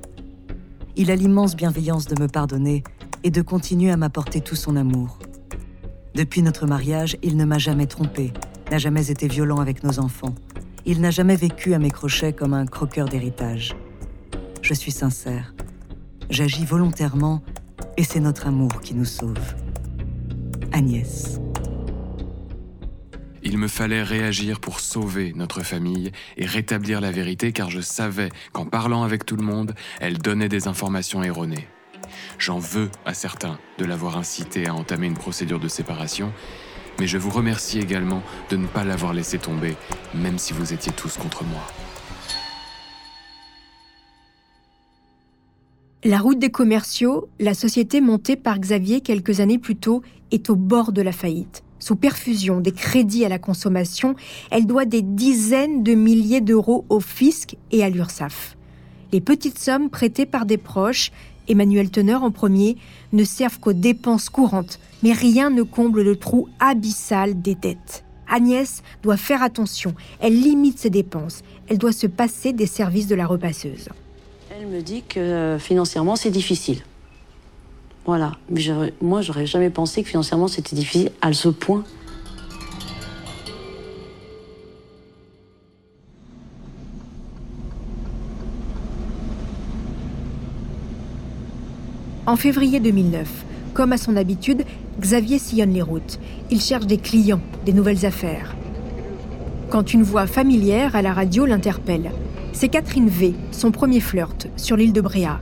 U: Il a l'immense bienveillance de me pardonner et de continuer à m'apporter tout son amour. Depuis notre mariage, il ne m'a jamais trompé, n'a jamais été violent avec nos enfants. Il n'a jamais vécu à mes crochets comme un croqueur d'héritage. Je suis sincère. J'agis volontairement Et c'est notre amour qui nous sauve. Agnès.
L: Il me fallait réagir pour sauver notre famille et rétablir la vérité car je savais qu'en parlant avec tout le monde, elle donnait des informations erronées. J'en veux à certains de l'avoir incité à entamer une procédure de séparation, mais je vous remercie également de ne pas l'avoir laissé tomber, même si vous étiez tous contre moi.
A: La route des commerciaux, la société montée par Xavier quelques années plus tôt, est au bord de la faillite. Sous perfusion des crédits à la consommation, elle doit des dizaines de milliers d'euros au fisc et à l'URSSAF. Les petites sommes prêtées par des proches, Emmanuel Teneur en premier, ne servent qu'aux dépenses courantes, mais rien ne comble le trou abyssal des dettes. Agnès doit faire attention, elle limite ses dépenses, elle doit se passer des services de la repasseuse.
K: Elle me dit que euh, financièrement c'est difficile. Voilà, moi j'aurais jamais pensé que financièrement c'était difficile à ce point.
A: En février 2009, comme à son habitude, Xavier sillonne les routes. Il cherche des clients, des nouvelles affaires. Quand une voix familière à la radio l'interpelle, c'est Catherine V, son premier flirt, sur l'île de Bréa.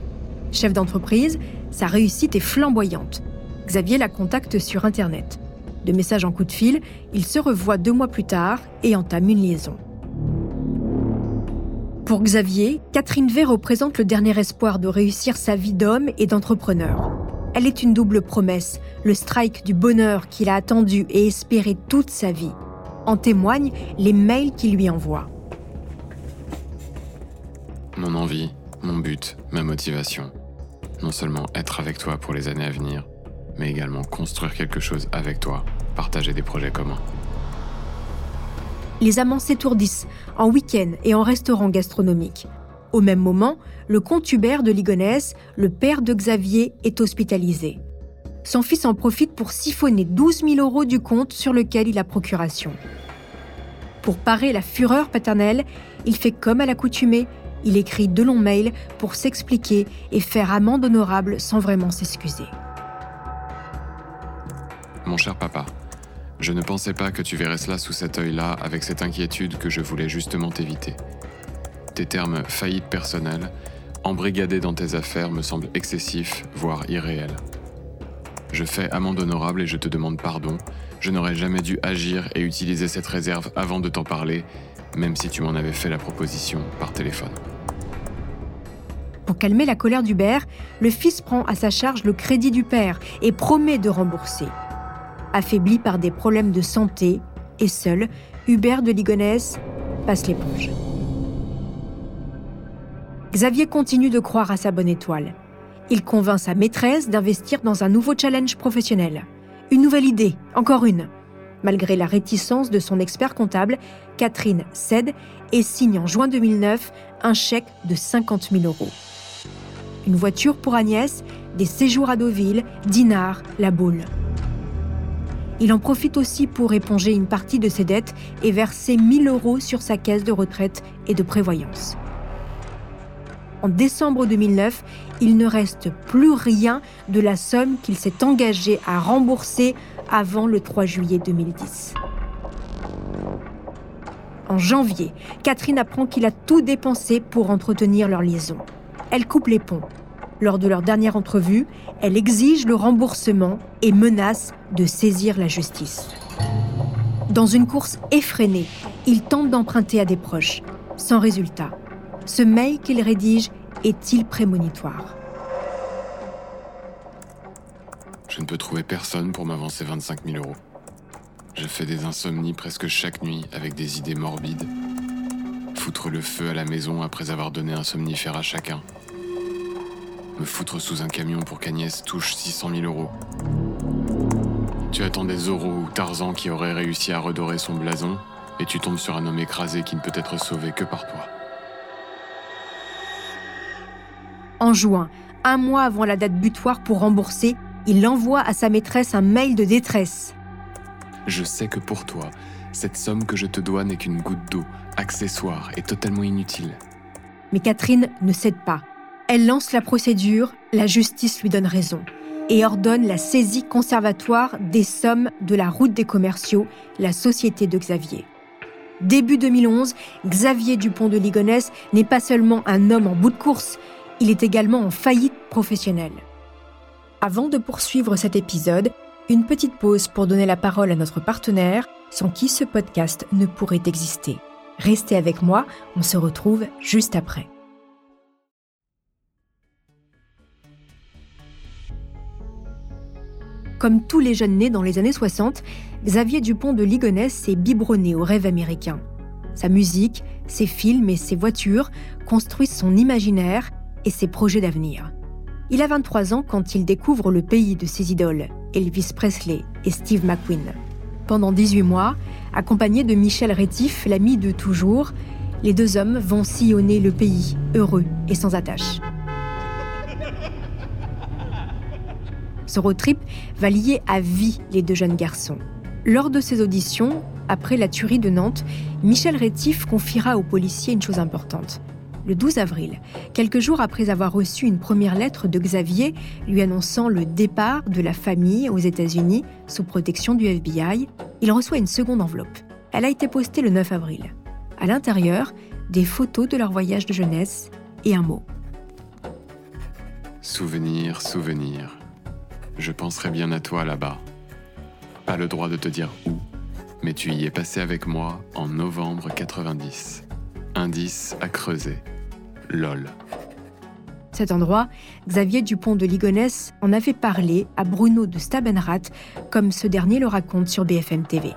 A: Chef d'entreprise, sa réussite est flamboyante. Xavier la contacte sur Internet. De message en coup de fil, il se revoit deux mois plus tard et entame une liaison. Pour Xavier, Catherine V représente le dernier espoir de réussir sa vie d'homme et d'entrepreneur. Elle est une double promesse, le strike du bonheur qu'il a attendu et espéré toute sa vie. En témoignent les mails qu'il lui envoie.
L: Mon envie, mon but, ma motivation. Non seulement être avec toi pour les années à venir, mais également construire quelque chose avec toi, partager des projets communs
A: les amants s'étourdissent en week-end et en restaurant gastronomique. Au même moment, le comte Hubert de Ligonès, le père de Xavier, est hospitalisé. Son fils en profite pour siphonner 12 000 euros du compte sur lequel il a procuration. Pour parer la fureur paternelle, il fait comme à l'accoutumée, il écrit de longs mails pour s'expliquer et faire amende honorable sans vraiment s'excuser.
L: Mon cher papa, je ne pensais pas que tu verrais cela sous cet œil-là avec cette inquiétude que je voulais justement éviter. Tes termes faillite personnelle, embrigadés dans tes affaires me semblent excessifs, voire irréels. Je fais amende honorable et je te demande pardon. Je n'aurais jamais dû agir et utiliser cette réserve avant de t'en parler, même si tu m'en avais fait la proposition par téléphone.
A: Pour calmer la colère d'Hubert, le fils prend à sa charge le crédit du père et promet de rembourser affaibli par des problèmes de santé, et seul, Hubert de Ligonnès passe l'éponge. Xavier continue de croire à sa bonne étoile. Il convainc sa maîtresse d'investir dans un nouveau challenge professionnel. Une nouvelle idée, encore une. Malgré la réticence de son expert comptable, Catherine cède et signe en juin 2009 un chèque de 50 000 euros. Une voiture pour Agnès, des séjours à Deauville, Dinard, La Boule. Il en profite aussi pour éponger une partie de ses dettes et verser 1000 euros sur sa caisse de retraite et de prévoyance. En décembre 2009, il ne reste plus rien de la somme qu'il s'est engagé à rembourser avant le 3 juillet 2010. En janvier, Catherine apprend qu'il a tout dépensé pour entretenir leur liaison. Elle coupe les ponts lors de leur dernière entrevue, elle exige le remboursement et menace de saisir la justice. Dans une course effrénée, il tente d'emprunter à des proches, sans résultat. Ce mail qu'il rédige est-il prémonitoire?
L: Je ne peux trouver personne pour m'avancer 25 000 euros. Je fais des insomnies presque chaque nuit avec des idées morbides. Foutre le feu à la maison après avoir donné un somnifère à chacun me foutre sous un camion pour qu'Agnès touche 600 000 euros. Tu attends des Zorro ou Tarzan qui auraient réussi à redorer son blason, et tu tombes sur un homme écrasé qui ne peut être sauvé que par toi.
A: En juin, un mois avant la date butoir pour rembourser, il envoie à sa maîtresse un mail de détresse.
L: Je sais que pour toi, cette somme que je te dois n'est qu'une goutte d'eau, accessoire et totalement inutile.
A: Mais Catherine ne cède pas. Elle lance la procédure, la justice lui donne raison. et ordonne la saisie conservatoire des sommes de la route des commerciaux, la société de Xavier. Début 2011, Xavier Dupont de Ligonnès n'est pas seulement un homme en bout de course, il est également en faillite professionnelle. Avant de poursuivre cet épisode, une petite pause pour donner la parole à notre partenaire, sans qui ce podcast ne pourrait exister. Restez avec moi, on se retrouve juste après. Comme tous les jeunes nés dans les années 60, Xavier Dupont de Ligonnès s'est biberonné au rêve américain. Sa musique, ses films et ses voitures construisent son imaginaire et ses projets d'avenir. Il a 23 ans quand il découvre le pays de ses idoles, Elvis Presley et Steve McQueen. Pendant 18 mois, accompagné de Michel Rétif, l'ami de toujours, les deux hommes vont sillonner le pays, heureux et sans attache. Ce road trip va lier à vie les deux jeunes garçons. Lors de ses auditions, après la tuerie de Nantes, Michel Rétif confiera aux policiers une chose importante. Le 12 avril, quelques jours après avoir reçu une première lettre de Xavier lui annonçant le départ de la famille aux États-Unis sous protection du FBI, il reçoit une seconde enveloppe. Elle a été postée le 9 avril. À l'intérieur, des photos de leur voyage de jeunesse et un mot.
L: Souvenir, souvenir. Je penserai bien à toi là-bas. Pas le droit de te dire où, mais tu y es passé avec moi en novembre 90. Indice à creuser. LOL.
A: Cet endroit, Xavier Dupont de Ligonnès en avait parlé à Bruno de Stabenrath, comme ce dernier le raconte sur BFM TV.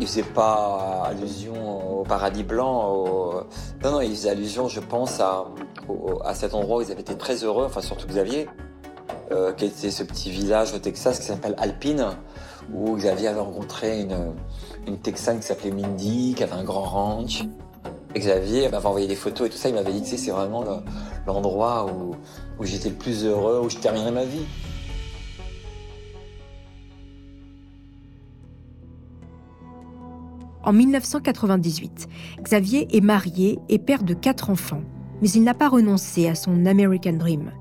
T: Il faisait pas allusion au paradis blanc. Non, non, il faisait allusion, je pense, à, à cet endroit où ils avaient été très heureux, enfin surtout Xavier, euh, qui était ce petit village au Texas qui s'appelle Alpine, où Xavier avait rencontré une, une Texane qui s'appelait Mindy, qui avait un grand ranch. Xavier m'avait envoyé des photos et tout ça, il m'avait dit que c'est vraiment l'endroit où, où j'étais le plus heureux, où je terminerais ma vie.
A: En 1998, Xavier est marié et père de quatre enfants, mais il n'a pas renoncé à son American Dream.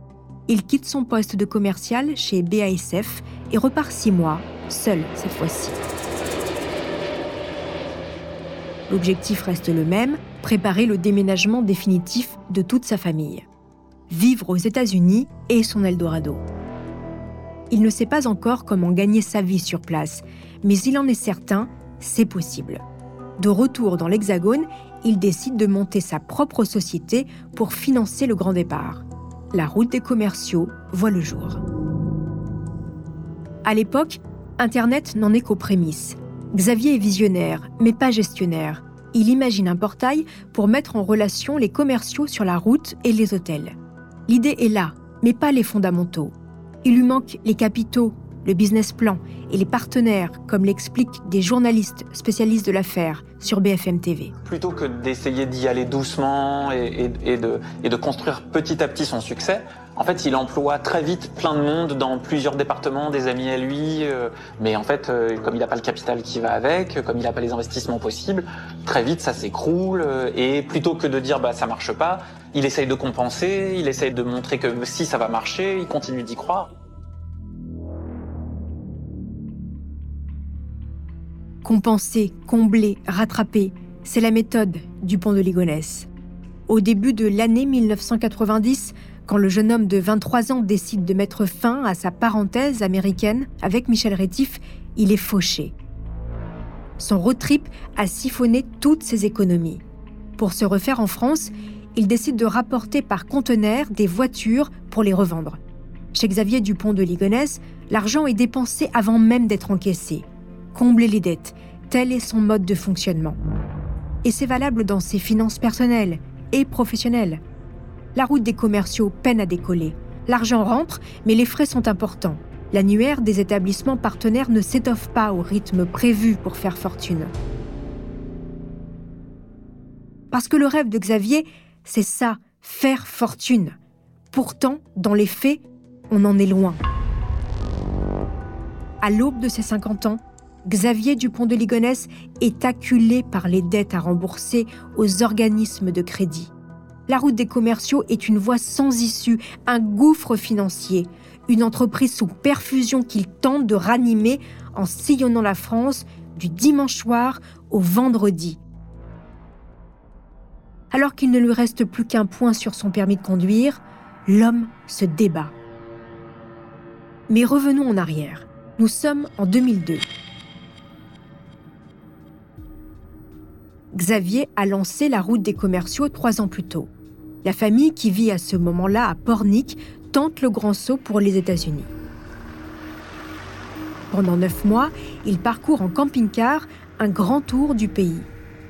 A: Il quitte son poste de commercial chez BASF et repart six mois, seul cette fois-ci. L'objectif reste le même, préparer le déménagement définitif de toute sa famille. Vivre aux États-Unis est son Eldorado. Il ne sait pas encore comment gagner sa vie sur place, mais il en est certain, c'est possible. De retour dans l'Hexagone, il décide de monter sa propre société pour financer le grand départ. La route des commerciaux voit le jour. À l'époque, Internet n'en est qu'aux prémices. Xavier est visionnaire, mais pas gestionnaire. Il imagine un portail pour mettre en relation les commerciaux sur la route et les hôtels. L'idée est là, mais pas les fondamentaux. Il lui manque les capitaux, le business plan et les partenaires, comme l'expliquent des journalistes spécialistes de l'affaire sur BFM TV.
W: Plutôt que d'essayer d'y aller doucement et, de, et, de, construire petit à petit son succès, en fait, il emploie très vite plein de monde dans plusieurs départements, des amis à lui. Euh, mais en fait, euh, comme il n'a pas le capital qui va avec, comme il n'a pas les investissements possibles, très vite ça s'écroule. Euh, et plutôt que de dire bah ça marche pas, il essaye de compenser, il essaye de montrer que si ça va marcher, il continue d'y croire.
A: Compenser, combler, rattraper, c'est la méthode du pont de Ligonnès. Au début de l'année 1990, quand le jeune homme de 23 ans décide de mettre fin à sa parenthèse américaine avec Michel Rétif, il est fauché. Son road trip a siphonné toutes ses économies. Pour se refaire en France, il décide de rapporter par conteneur des voitures pour les revendre. Chez Xavier Dupont de Ligonnès, l'argent est dépensé avant même d'être encaissé combler les dettes. Tel est son mode de fonctionnement. Et c'est valable dans ses finances personnelles et professionnelles. La route des commerciaux peine à décoller. L'argent rentre, mais les frais sont importants. L'annuaire des établissements partenaires ne s'étoffe pas au rythme prévu pour faire fortune. Parce que le rêve de Xavier, c'est ça, faire fortune. Pourtant, dans les faits, on en est loin. À l'aube de ses 50 ans, Xavier Dupont de Ligonnès est acculé par les dettes à rembourser aux organismes de crédit. La route des commerciaux est une voie sans issue, un gouffre financier, une entreprise sous perfusion qu'il tente de ranimer en sillonnant la France du dimanche soir au vendredi. Alors qu'il ne lui reste plus qu'un point sur son permis de conduire, l'homme se débat. Mais revenons en arrière. Nous sommes en 2002. Xavier a lancé la route des commerciaux trois ans plus tôt. La famille qui vit à ce moment-là à Pornic tente le grand saut pour les États-Unis. Pendant neuf mois, il parcourt en camping-car un grand tour du pays.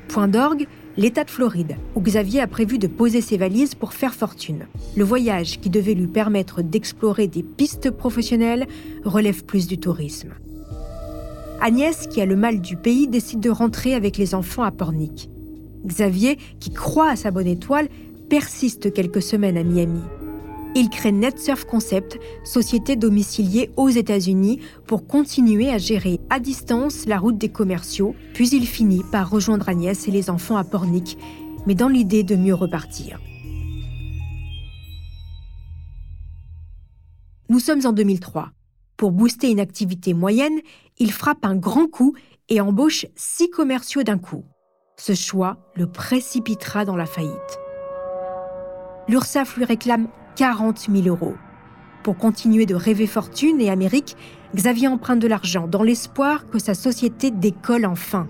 A: Point d'orgue, l'État de Floride, où Xavier a prévu de poser ses valises pour faire fortune. Le voyage, qui devait lui permettre d'explorer des pistes professionnelles, relève plus du tourisme. Agnès, qui a le mal du pays, décide de rentrer avec les enfants à Pornic. Xavier, qui croit à sa bonne étoile, persiste quelques semaines à Miami. Il crée NetSurf Concept, société domiciliée aux États-Unis, pour continuer à gérer à distance la route des commerciaux, puis il finit par rejoindre Agnès et les enfants à Pornic, mais dans l'idée de mieux repartir. Nous sommes en 2003. Pour booster une activité moyenne, il frappe un grand coup et embauche six commerciaux d'un coup. Ce choix le précipitera dans la faillite. L'URSSAF lui réclame 40 000 euros. Pour continuer de rêver fortune et Amérique, Xavier emprunte de l'argent dans l'espoir que sa société décolle enfin.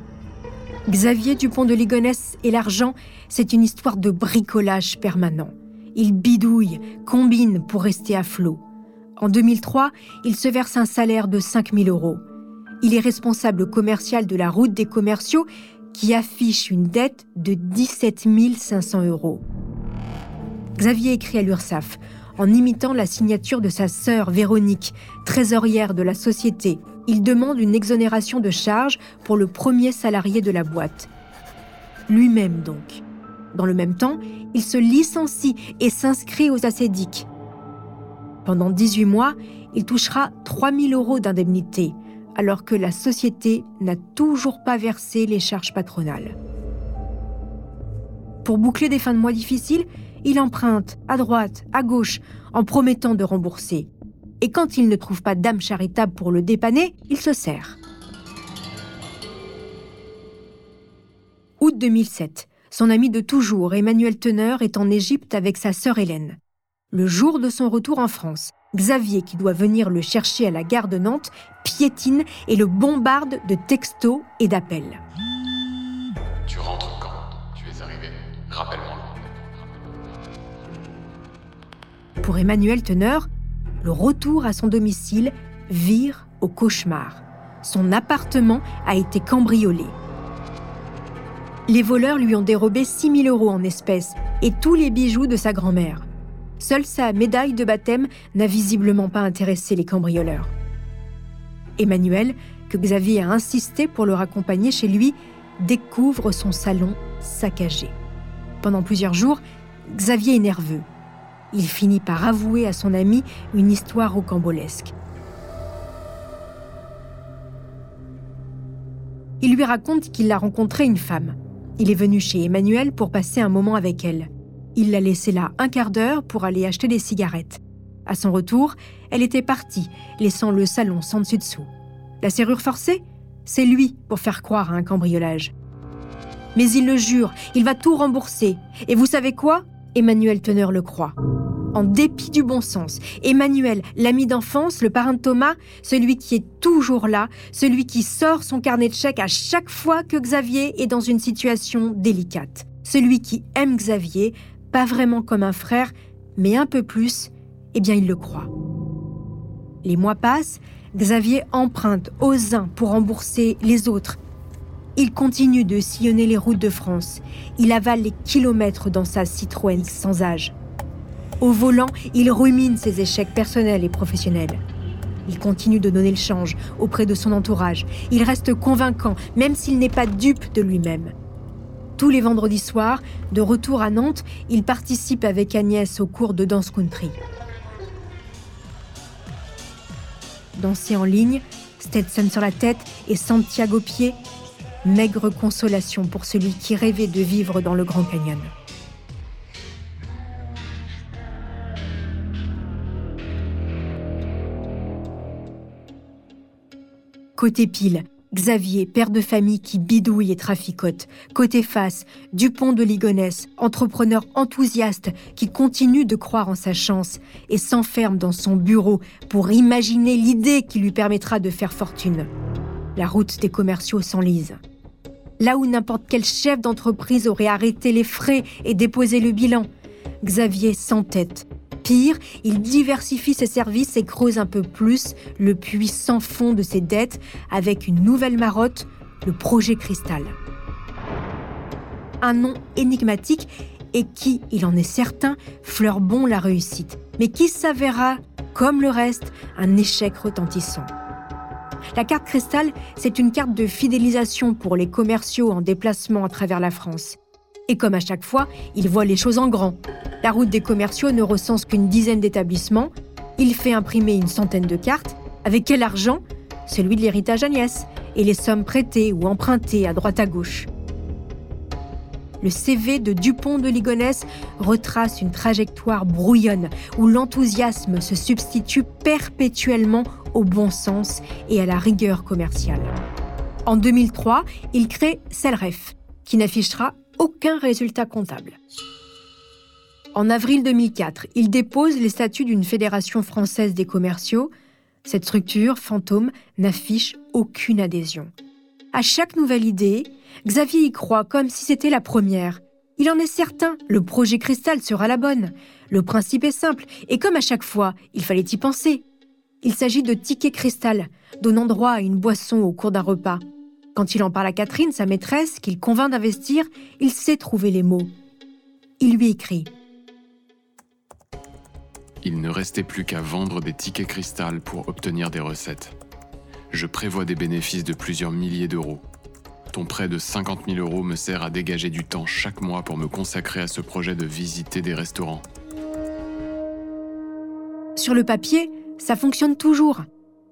A: Xavier Dupont de Ligonnès et l'argent, c'est une histoire de bricolage permanent. Il bidouille, combine pour rester à flot. En 2003, il se verse un salaire de 5 000 euros. Il est responsable commercial de la route des commerciaux qui affiche une dette de 17 500 euros. Xavier écrit à l'URSSAF en imitant la signature de sa sœur Véronique, trésorière de la société. Il demande une exonération de charges pour le premier salarié de la boîte. Lui-même donc. Dans le même temps, il se licencie et s'inscrit aux acédiques. Pendant 18 mois, il touchera 3000 euros d'indemnité, alors que la société n'a toujours pas versé les charges patronales. Pour boucler des fins de mois difficiles, il emprunte à droite, à gauche, en promettant de rembourser. Et quand il ne trouve pas d'âme charitable pour le dépanner, il se sert. Août 2007. Son ami de toujours, Emmanuel Teneur, est en Égypte avec sa sœur Hélène. Le jour de son retour en France, Xavier, qui doit venir le chercher à la gare de Nantes, piétine et le bombarde de textos et d'appels.
L: Tu rentres quand? Tu es arrivé. Rappelle-moi.
A: Pour Emmanuel Teneur, le retour à son domicile vire au cauchemar. Son appartement a été cambriolé. Les voleurs lui ont dérobé 6 000 euros en espèces et tous les bijoux de sa grand-mère. Seule sa médaille de baptême n'a visiblement pas intéressé les cambrioleurs. Emmanuel, que Xavier a insisté pour le raccompagner chez lui, découvre son salon saccagé. Pendant plusieurs jours, Xavier est nerveux il finit par avouer à son ami une histoire rocambolesque. Il lui raconte qu'il a rencontré une femme. Il est venu chez Emmanuel pour passer un moment avec elle. Il l'a laissée là un quart d'heure pour aller acheter des cigarettes. À son retour, elle était partie, laissant le salon sans dessus-dessous. La serrure forcée C'est lui pour faire croire à un cambriolage. Mais il le jure, il va tout rembourser. Et vous savez quoi? Emmanuel Teneur le croit en dépit du bon sens. Emmanuel, l'ami d'enfance, le parrain de Thomas, celui qui est toujours là, celui qui sort son carnet de chèques à chaque fois que Xavier est dans une situation délicate. Celui qui aime Xavier, pas vraiment comme un frère, mais un peu plus, eh bien il le croit. Les mois passent, Xavier emprunte aux uns pour rembourser les autres. Il continue de sillonner les routes de France. Il avale les kilomètres dans sa Citroën sans âge. Au volant, il rumine ses échecs personnels et professionnels. Il continue de donner le change auprès de son entourage. Il reste convaincant, même s'il n'est pas dupe de lui-même. Tous les vendredis soirs, de retour à Nantes, il participe avec Agnès au cours de danse country. Danser en ligne, Stetson sur la tête et Santiago pied, maigre consolation pour celui qui rêvait de vivre dans le Grand Canyon. Côté pile, Xavier, père de famille qui bidouille et traficote. Côté face, Dupont de Ligonnès, entrepreneur enthousiaste qui continue de croire en sa chance et s'enferme dans son bureau pour imaginer l'idée qui lui permettra de faire fortune. La route des commerciaux s'enlise. Là où n'importe quel chef d'entreprise aurait arrêté les frais et déposé le bilan, Xavier s'entête Pire, il diversifie ses services et creuse un peu plus le puits sans fond de ses dettes avec une nouvelle marotte, le projet Cristal. Un nom énigmatique et qui, il en est certain, fleure bon la réussite, mais qui s'avérera, comme le reste, un échec retentissant. La carte Cristal, c'est une carte de fidélisation pour les commerciaux en déplacement à travers la France. Et comme à chaque fois, il voit les choses en grand. La route des commerciaux ne recense qu'une dizaine d'établissements. Il fait imprimer une centaine de cartes. Avec quel argent? Celui de l'héritage Agnès et les sommes prêtées ou empruntées à droite à gauche. Le CV de Dupont de Ligonnès retrace une trajectoire brouillonne où l'enthousiasme se substitue perpétuellement au bon sens et à la rigueur commerciale. En 2003, il crée Celref, qui n'affichera aucun résultat comptable. En avril 2004, il dépose les statuts d'une fédération française des commerciaux. Cette structure, fantôme, n'affiche aucune adhésion. À chaque nouvelle idée, Xavier y croit comme si c'était la première. Il en est certain, le projet Cristal sera la bonne. Le principe est simple, et comme à chaque fois, il fallait y penser. Il s'agit de tickets cristal, donnant droit à une boisson au cours d'un repas. Quand il en parle à Catherine, sa maîtresse, qu'il convainc d'investir, il sait trouver les mots. Il lui écrit
L: Il ne restait plus qu'à vendre des tickets cristal pour obtenir des recettes. Je prévois des bénéfices de plusieurs milliers d'euros. Ton prêt de 50 000 euros me sert à dégager du temps chaque mois pour me consacrer à ce projet de visiter des restaurants.
A: Sur le papier, ça fonctionne toujours.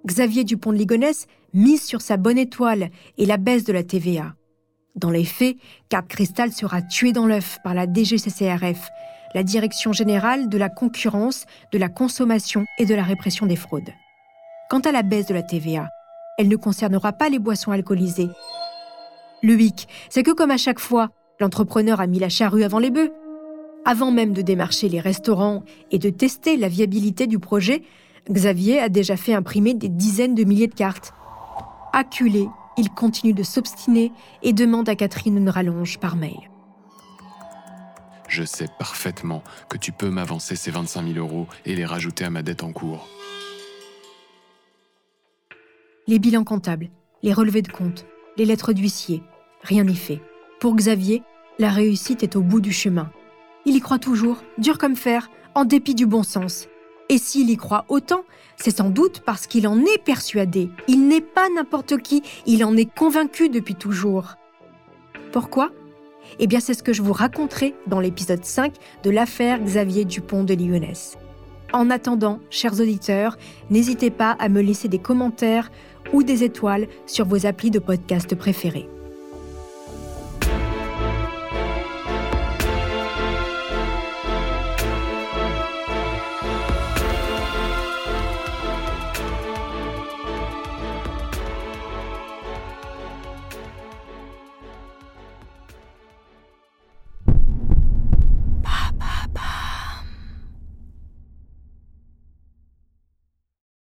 A: Xavier Dupont de Ligonnès mise sur sa bonne étoile et la baisse de la TVA. Dans les faits, Carte Cristal sera tué dans l'œuf par la DGCCRF, la Direction générale de la concurrence, de la consommation et de la répression des fraudes. Quant à la baisse de la TVA, elle ne concernera pas les boissons alcoolisées. Le hic, c'est que comme à chaque fois, l'entrepreneur a mis la charrue avant les bœufs. Avant même de démarcher les restaurants et de tester la viabilité du projet, Xavier a déjà fait imprimer des dizaines de milliers de cartes. Acculé, il continue de s'obstiner et demande à Catherine une rallonge par mail.
L: Je sais parfaitement que tu peux m'avancer ces 25 000 euros et les rajouter à ma dette en cours.
A: Les bilans comptables, les relevés de compte, les lettres d'huissier, rien n'y fait. Pour Xavier, la réussite est au bout du chemin. Il y croit toujours, dur comme fer, en dépit du bon sens. Et s'il y croit autant, c'est sans doute parce qu'il en est persuadé. Il n'est pas n'importe qui, il en est convaincu depuis toujours. Pourquoi? Eh bien, c'est ce que je vous raconterai dans l'épisode 5 de l'affaire Xavier Dupont de Ligonnès. En attendant, chers auditeurs, n'hésitez pas à me laisser des commentaires ou des étoiles sur vos applis de podcast préférés.